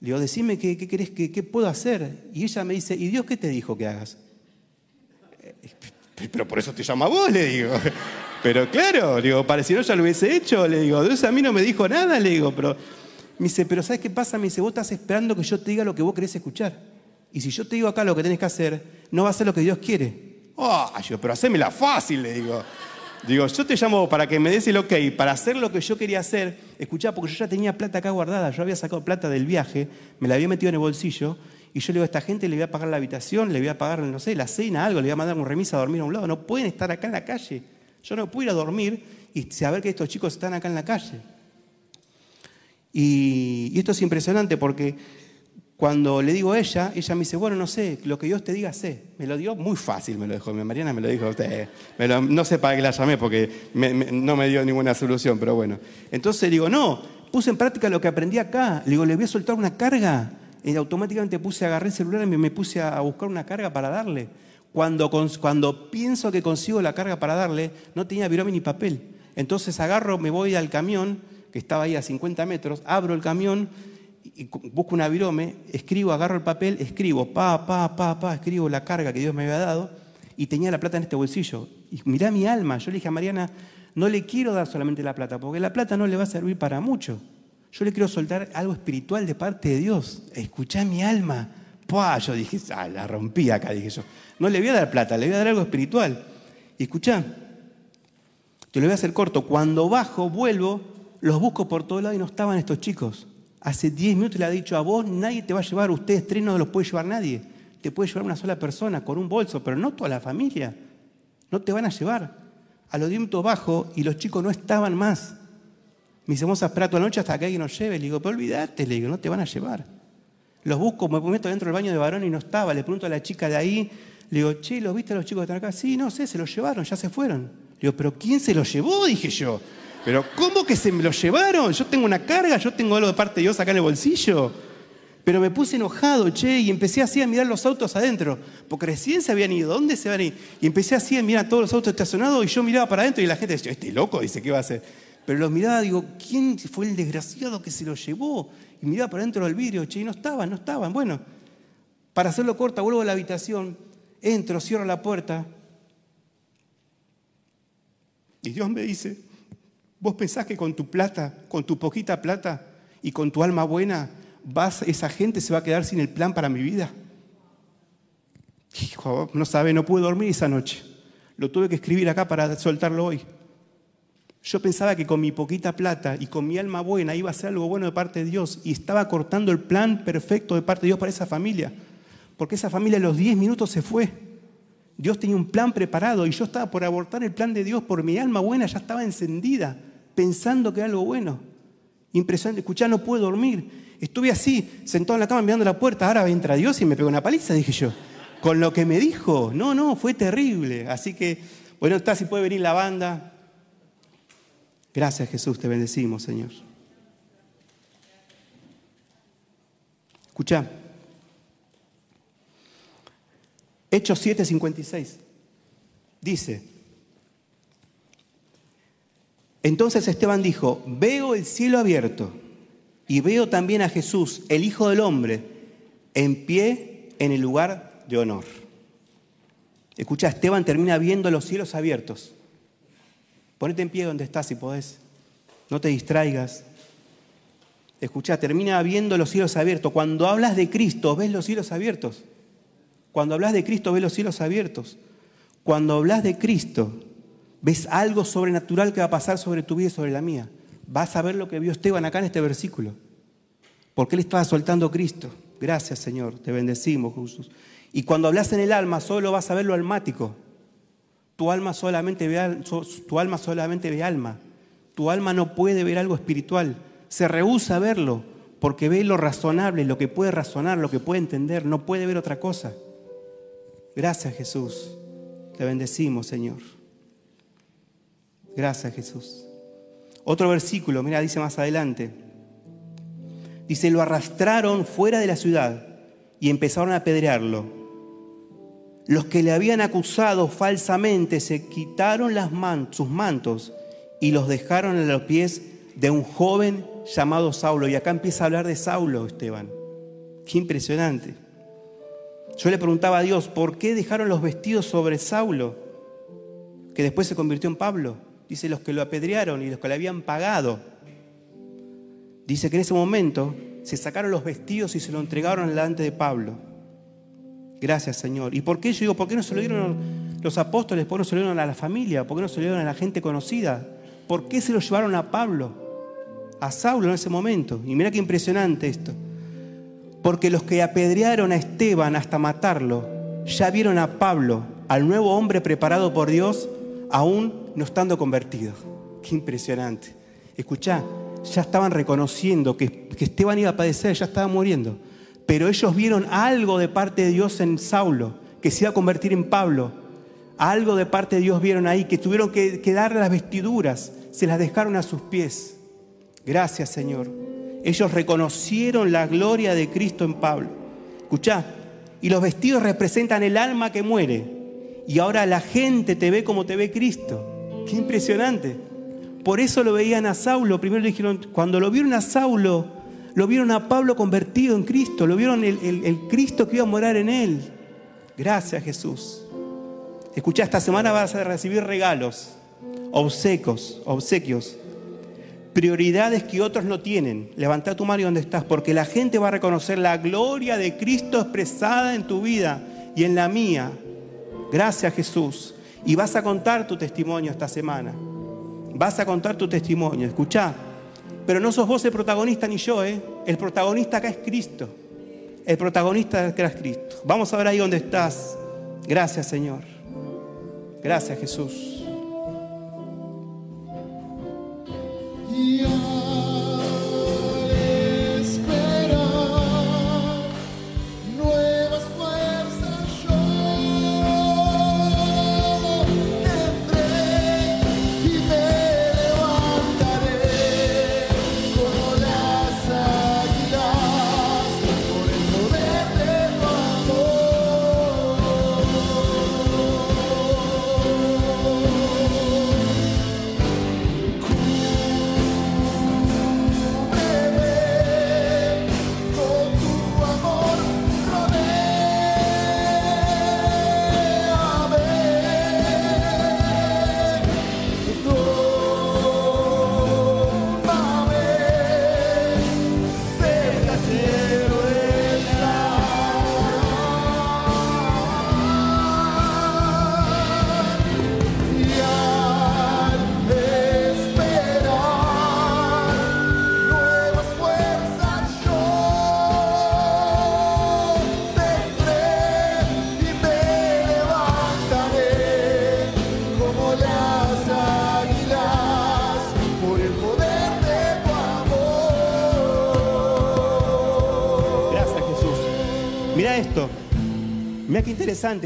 Le digo, decime qué, qué querés, qué, puedo hacer. Y ella me dice, ¿y Dios qué te dijo que hagas? Pero por eso te llamo a vos, le digo. Pero claro, digo, para si no ya lo hubiese hecho, le digo, Dios a mí no me dijo nada, le digo, pero me dice, pero ¿sabes qué pasa? Me dice, vos estás esperando que yo te diga lo que vos querés escuchar. Y si yo te digo acá lo que tenés que hacer, no va a ser lo que Dios quiere. Oh, yo, pero hacémela fácil, le digo. Digo, yo te llamo para que me des el ok, para hacer lo que yo quería hacer. Escuchá, porque yo ya tenía plata acá guardada, yo había sacado plata del viaje, me la había metido en el bolsillo, y yo le digo a esta gente, le voy a pagar la habitación, le voy a pagar, no sé, la cena, algo, le voy a mandar un remis a dormir a un lado. No pueden estar acá en la calle. Yo no puedo ir a dormir y saber que estos chicos están acá en la calle. Y, esto es impresionante porque cuando le digo a ella, ella me dice, bueno, no sé, lo que Dios te diga, sé. Me lo dio muy fácil, me lo. Mi Mariana me lo dijo usted. no sé para qué la llamé porque no me dio ninguna solución, pero bueno. Entonces digo, no, puse en práctica lo que aprendí acá. Le digo, le voy a soltar una carga. Y automáticamente puse, agarré el celular y me, puse a buscar una carga para darle. Cuando, cuando pienso que consigo la carga para darle, no tenía virome ni papel. Entonces agarro, me voy al camión que estaba ahí a 50 metros, abro el camión y busco una virome, escribo, agarro el papel, escribo, pa, pa, pa, pa, escribo la carga que Dios me había dado y tenía la plata en este bolsillo. Y mirá mi alma, yo le dije a Mariana, no le quiero dar solamente la plata, porque la plata no le va a servir para mucho. Yo le quiero soltar algo espiritual de parte de Dios. Escuchá mi alma. Pua, yo dije, ah, la rompí acá, dije yo. No le voy a dar plata, le voy a dar algo espiritual. Y escuchá, te lo voy a hacer corto. Cuando bajo, vuelvo, los busco por todos lados y no estaban estos chicos. Hace 10 minutos le ha dicho a vos, nadie te va a llevar, ustedes tres no los puede llevar nadie. Te puede llevar una sola persona con un bolso, pero no toda la familia. No te van a llevar. A los 10 minutos bajo y los chicos no estaban más. Me dice, vamos a esperar toda la noche hasta que alguien nos lleve. Le digo, pero olvídate, le digo, no te van a llevar. Los busco, me meto dentro del baño de varón y no estaba. Le pregunto a la chica de ahí, le digo, che, ¿los viste a los chicos que están acá? Sí, no sé, se los llevaron, ya se fueron. Le digo, ¿pero quién se los llevó? Dije yo. Pero ¿cómo que se me lo llevaron? Yo tengo una carga, yo tengo algo de parte de Dios acá en el bolsillo. Pero me puse enojado, che, y empecé así a mirar los autos adentro, porque recién se habían ido, ¿dónde se van a ir? Y empecé así a mirar todos los autos estacionados y yo miraba para adentro y la gente decía, este loco, dice, ¿qué va a hacer? Pero los miraba, digo, ¿quién fue el desgraciado que se lo llevó? Y miraba para adentro del vidrio, che, y no estaban, no estaban. Bueno, para hacerlo corta, vuelvo a la habitación Entro, cierro la puerta. Y Dios me dice, ¿vos pensás que con tu plata, con tu poquita plata y con tu alma buena, vas, esa gente se va a quedar sin el plan para mi vida? Hijo, no sabe, no pude dormir esa noche. Lo tuve que escribir acá para soltarlo hoy. Yo pensaba que con mi poquita plata y con mi alma buena iba a ser algo bueno de parte de Dios y estaba cortando el plan perfecto de parte de Dios para esa familia. Porque esa familia a los 10 minutos se fue. Dios tenía un plan preparado y yo estaba por abortar el plan de Dios por mi alma buena, ya estaba encendida, pensando que era algo bueno. Impresionante, escuchá, no puedo dormir. Estuve así, sentado en la cama mirando la puerta, ahora entra Dios y me pegó una paliza, dije yo. Con lo que me dijo, no, no, fue terrible. Así que, bueno, está, si puede venir la banda. Gracias Jesús, te bendecimos, Señor. Escucha. Hechos 7:56. Dice, entonces Esteban dijo, veo el cielo abierto y veo también a Jesús, el Hijo del Hombre, en pie en el lugar de honor. Escucha, Esteban termina viendo los cielos abiertos. Ponete en pie donde estás si podés. No te distraigas. Escucha, termina viendo los cielos abiertos. Cuando hablas de Cristo, ves los cielos abiertos. Cuando hablas de Cristo, ves los cielos abiertos. Cuando hablas de Cristo, ves algo sobrenatural que va a pasar sobre tu vida y sobre la mía. Vas a ver lo que vio Esteban acá en este versículo. Porque él estaba soltando Cristo. Gracias, Señor. Te bendecimos, Jesús. Y cuando hablas en el alma, solo vas a ver lo almático. Tu alma solamente ve, tu alma, solamente ve alma. Tu alma no puede ver algo espiritual. Se rehúsa a verlo porque ve lo razonable, lo que puede razonar, lo que puede entender. No puede ver otra cosa. Gracias Jesús. Te bendecimos, Señor. Gracias Jesús. Otro versículo, mira, dice más adelante. Dice, lo arrastraron fuera de la ciudad y empezaron a apedrearlo. Los que le habían acusado falsamente se quitaron las sus mantos y los dejaron a los pies de un joven llamado Saulo. Y acá empieza a hablar de Saulo, Esteban. Qué impresionante. Yo le preguntaba a Dios, ¿por qué dejaron los vestidos sobre Saulo, que después se convirtió en Pablo? Dice los que lo apedrearon y los que le habían pagado. Dice que en ese momento se sacaron los vestidos y se lo entregaron delante de Pablo. Gracias, Señor. ¿Y por qué yo digo, por qué no se lo dieron los apóstoles? ¿Por qué no se lo dieron a la familia? ¿Por qué no se lo dieron a la gente conocida? ¿Por qué se lo llevaron a Pablo? A Saulo en ese momento. Y mira qué impresionante esto. Porque los que apedrearon a Esteban hasta matarlo, ya vieron a Pablo, al nuevo hombre preparado por Dios, aún no estando convertido. Qué impresionante. Escuchá, ya estaban reconociendo que, que Esteban iba a padecer, ya estaba muriendo. Pero ellos vieron algo de parte de Dios en Saulo, que se iba a convertir en Pablo. Algo de parte de Dios vieron ahí, que tuvieron que, que darle las vestiduras, se las dejaron a sus pies. Gracias, Señor. Ellos reconocieron la gloria de Cristo en Pablo. Escuchá, y los vestidos representan el alma que muere. Y ahora la gente te ve como te ve Cristo. Qué impresionante. Por eso lo veían a Saulo. Primero dijeron, cuando lo vieron a Saulo, lo vieron a Pablo convertido en Cristo. Lo vieron el, Cristo que iba a morar en él. Gracias Jesús. Escuchá, esta semana vas a recibir regalos, obsequios, obsequios prioridades que otros no tienen. Levanta tu mano donde estás, porque la gente va a reconocer la gloria de Cristo expresada en tu vida y en la mía. Gracias Jesús. Y vas a contar tu testimonio esta semana. Vas a contar tu testimonio. Escucha. Pero no sos vos el protagonista ni yo, ¿eh? El protagonista acá es Cristo. El protagonista acá es Cristo. Vamos a ver ahí donde estás. Gracias Señor. Gracias Jesús.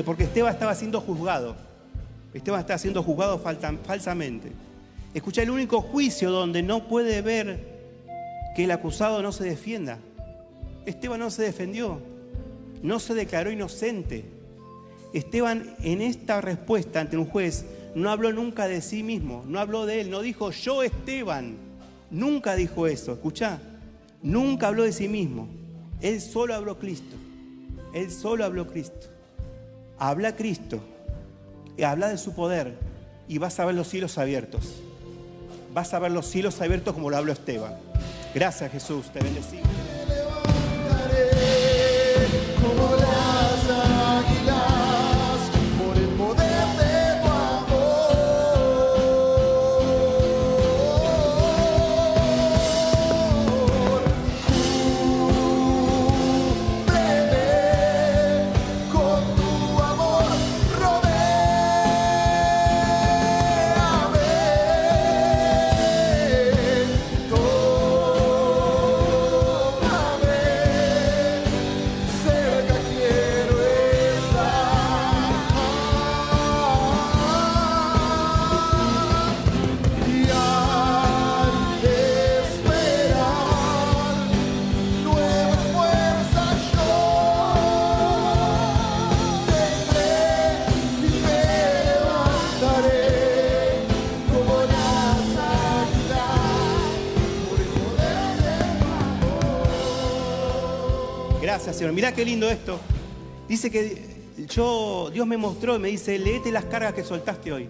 Porque Esteban estaba siendo juzgado. Esteban estaba siendo juzgado falsamente. Escucha, el único juicio donde no puede ver que el acusado no se defienda. Esteban no se defendió, no se declaró inocente. Esteban en esta respuesta ante un juez no habló nunca de sí mismo, no habló de él, no dijo yo Esteban, nunca dijo eso, escucha, nunca habló de sí mismo, él solo habló Cristo, él solo habló Cristo. Habla Cristo, habla de su poder y vas a ver los cielos abiertos. Vas a ver los cielos abiertos como lo habló Esteban. Gracias Jesús, te bendecimos. Mirá qué lindo esto. Dice que yo, Dios me mostró y me dice, leete las cargas que soltaste hoy.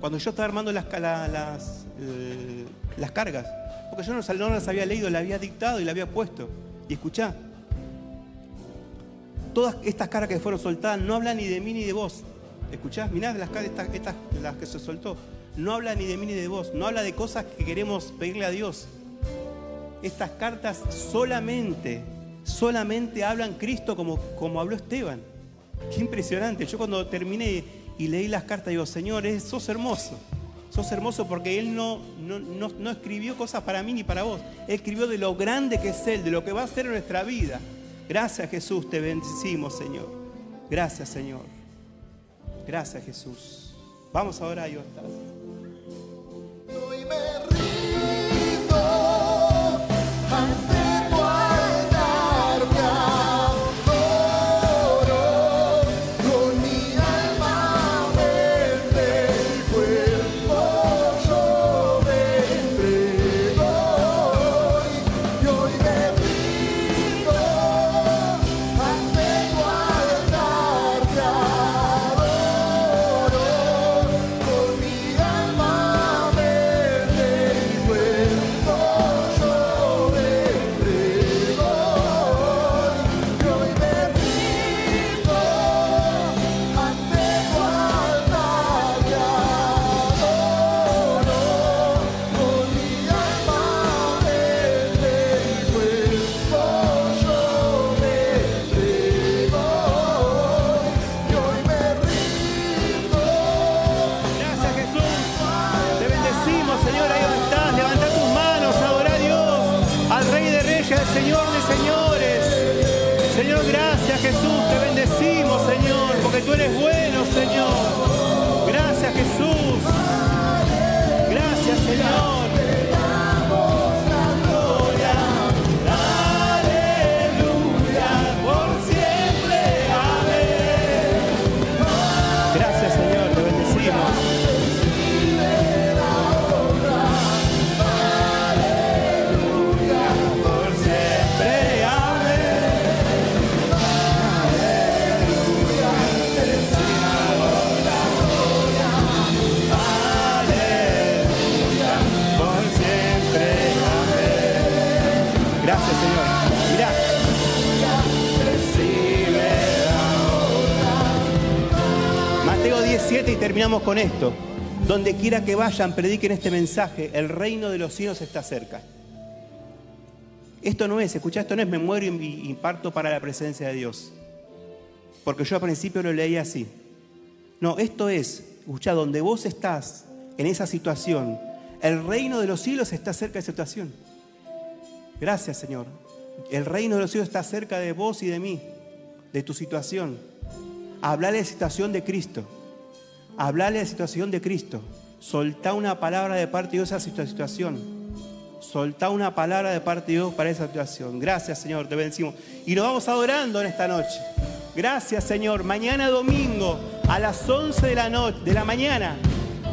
Cuando yo estaba armando las, las, eh, las cargas. Porque yo no, no, las había leído, las había dictado y las había puesto. Y escuchá. Todas estas cargas que fueron soltadas no hablan ni de mí ni de vos. ¿Escuchás? Mirá las, estas, estas, las que se soltó. No habla ni de mí ni de vos. No habla de cosas que queremos pedirle a Dios. Estas cartas solamente solamente hablan Cristo como, como habló Esteban. Qué impresionante. Yo cuando terminé y leí las cartas digo, Señor, sos hermoso. Sos hermoso porque Él no, no, no, escribió cosas para mí ni para vos. Él escribió de lo grande que es Él, de lo que va a en nuestra vida. Gracias Jesús, te bendecimos Señor. Gracias Señor. Gracias Jesús. Vamos ahora a Dios. Con esto. Donde quiera que vayan, prediquen este mensaje. El reino de los cielos está cerca. Esto no es, escucha, esto no es me muero y parto para la presencia de Dios. Porque yo al principio lo leí así. No, esto es, escucha, donde vos estás en esa situación, el reino de los cielos está cerca de esa situación. Gracias, Señor. El reino de los cielos está cerca de vos y de mí, de tu situación. Hablarle de la situación de Cristo. Hablarle la situación de Cristo. Soltá una palabra de parte de Dios a esa situación. Soltá una palabra de parte de Dios para esa situación. Gracias, Señor, te bendecimos. Y nos vamos adorando en esta noche. Gracias, Señor. Mañana domingo a las 11 de la noche, de la mañana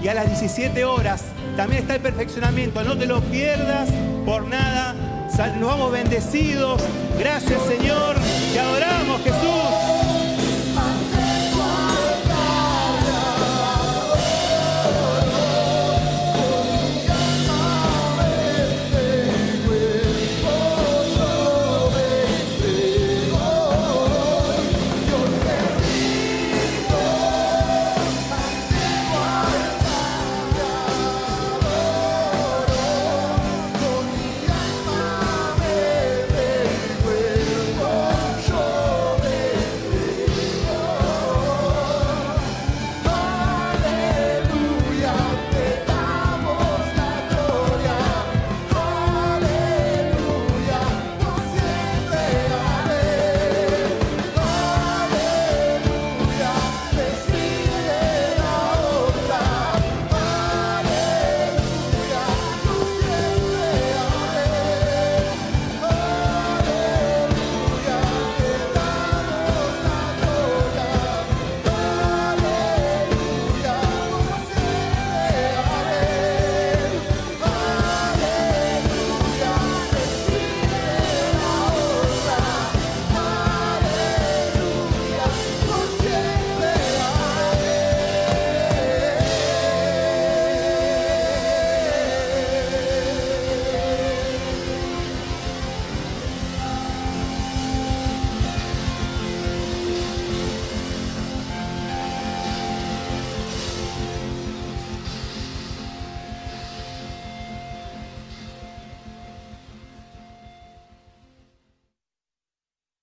y a las 17 horas también está el perfeccionamiento. No te lo pierdas por nada. Nos vamos bendecidos. Gracias, Señor. Te adoramos, Jesús.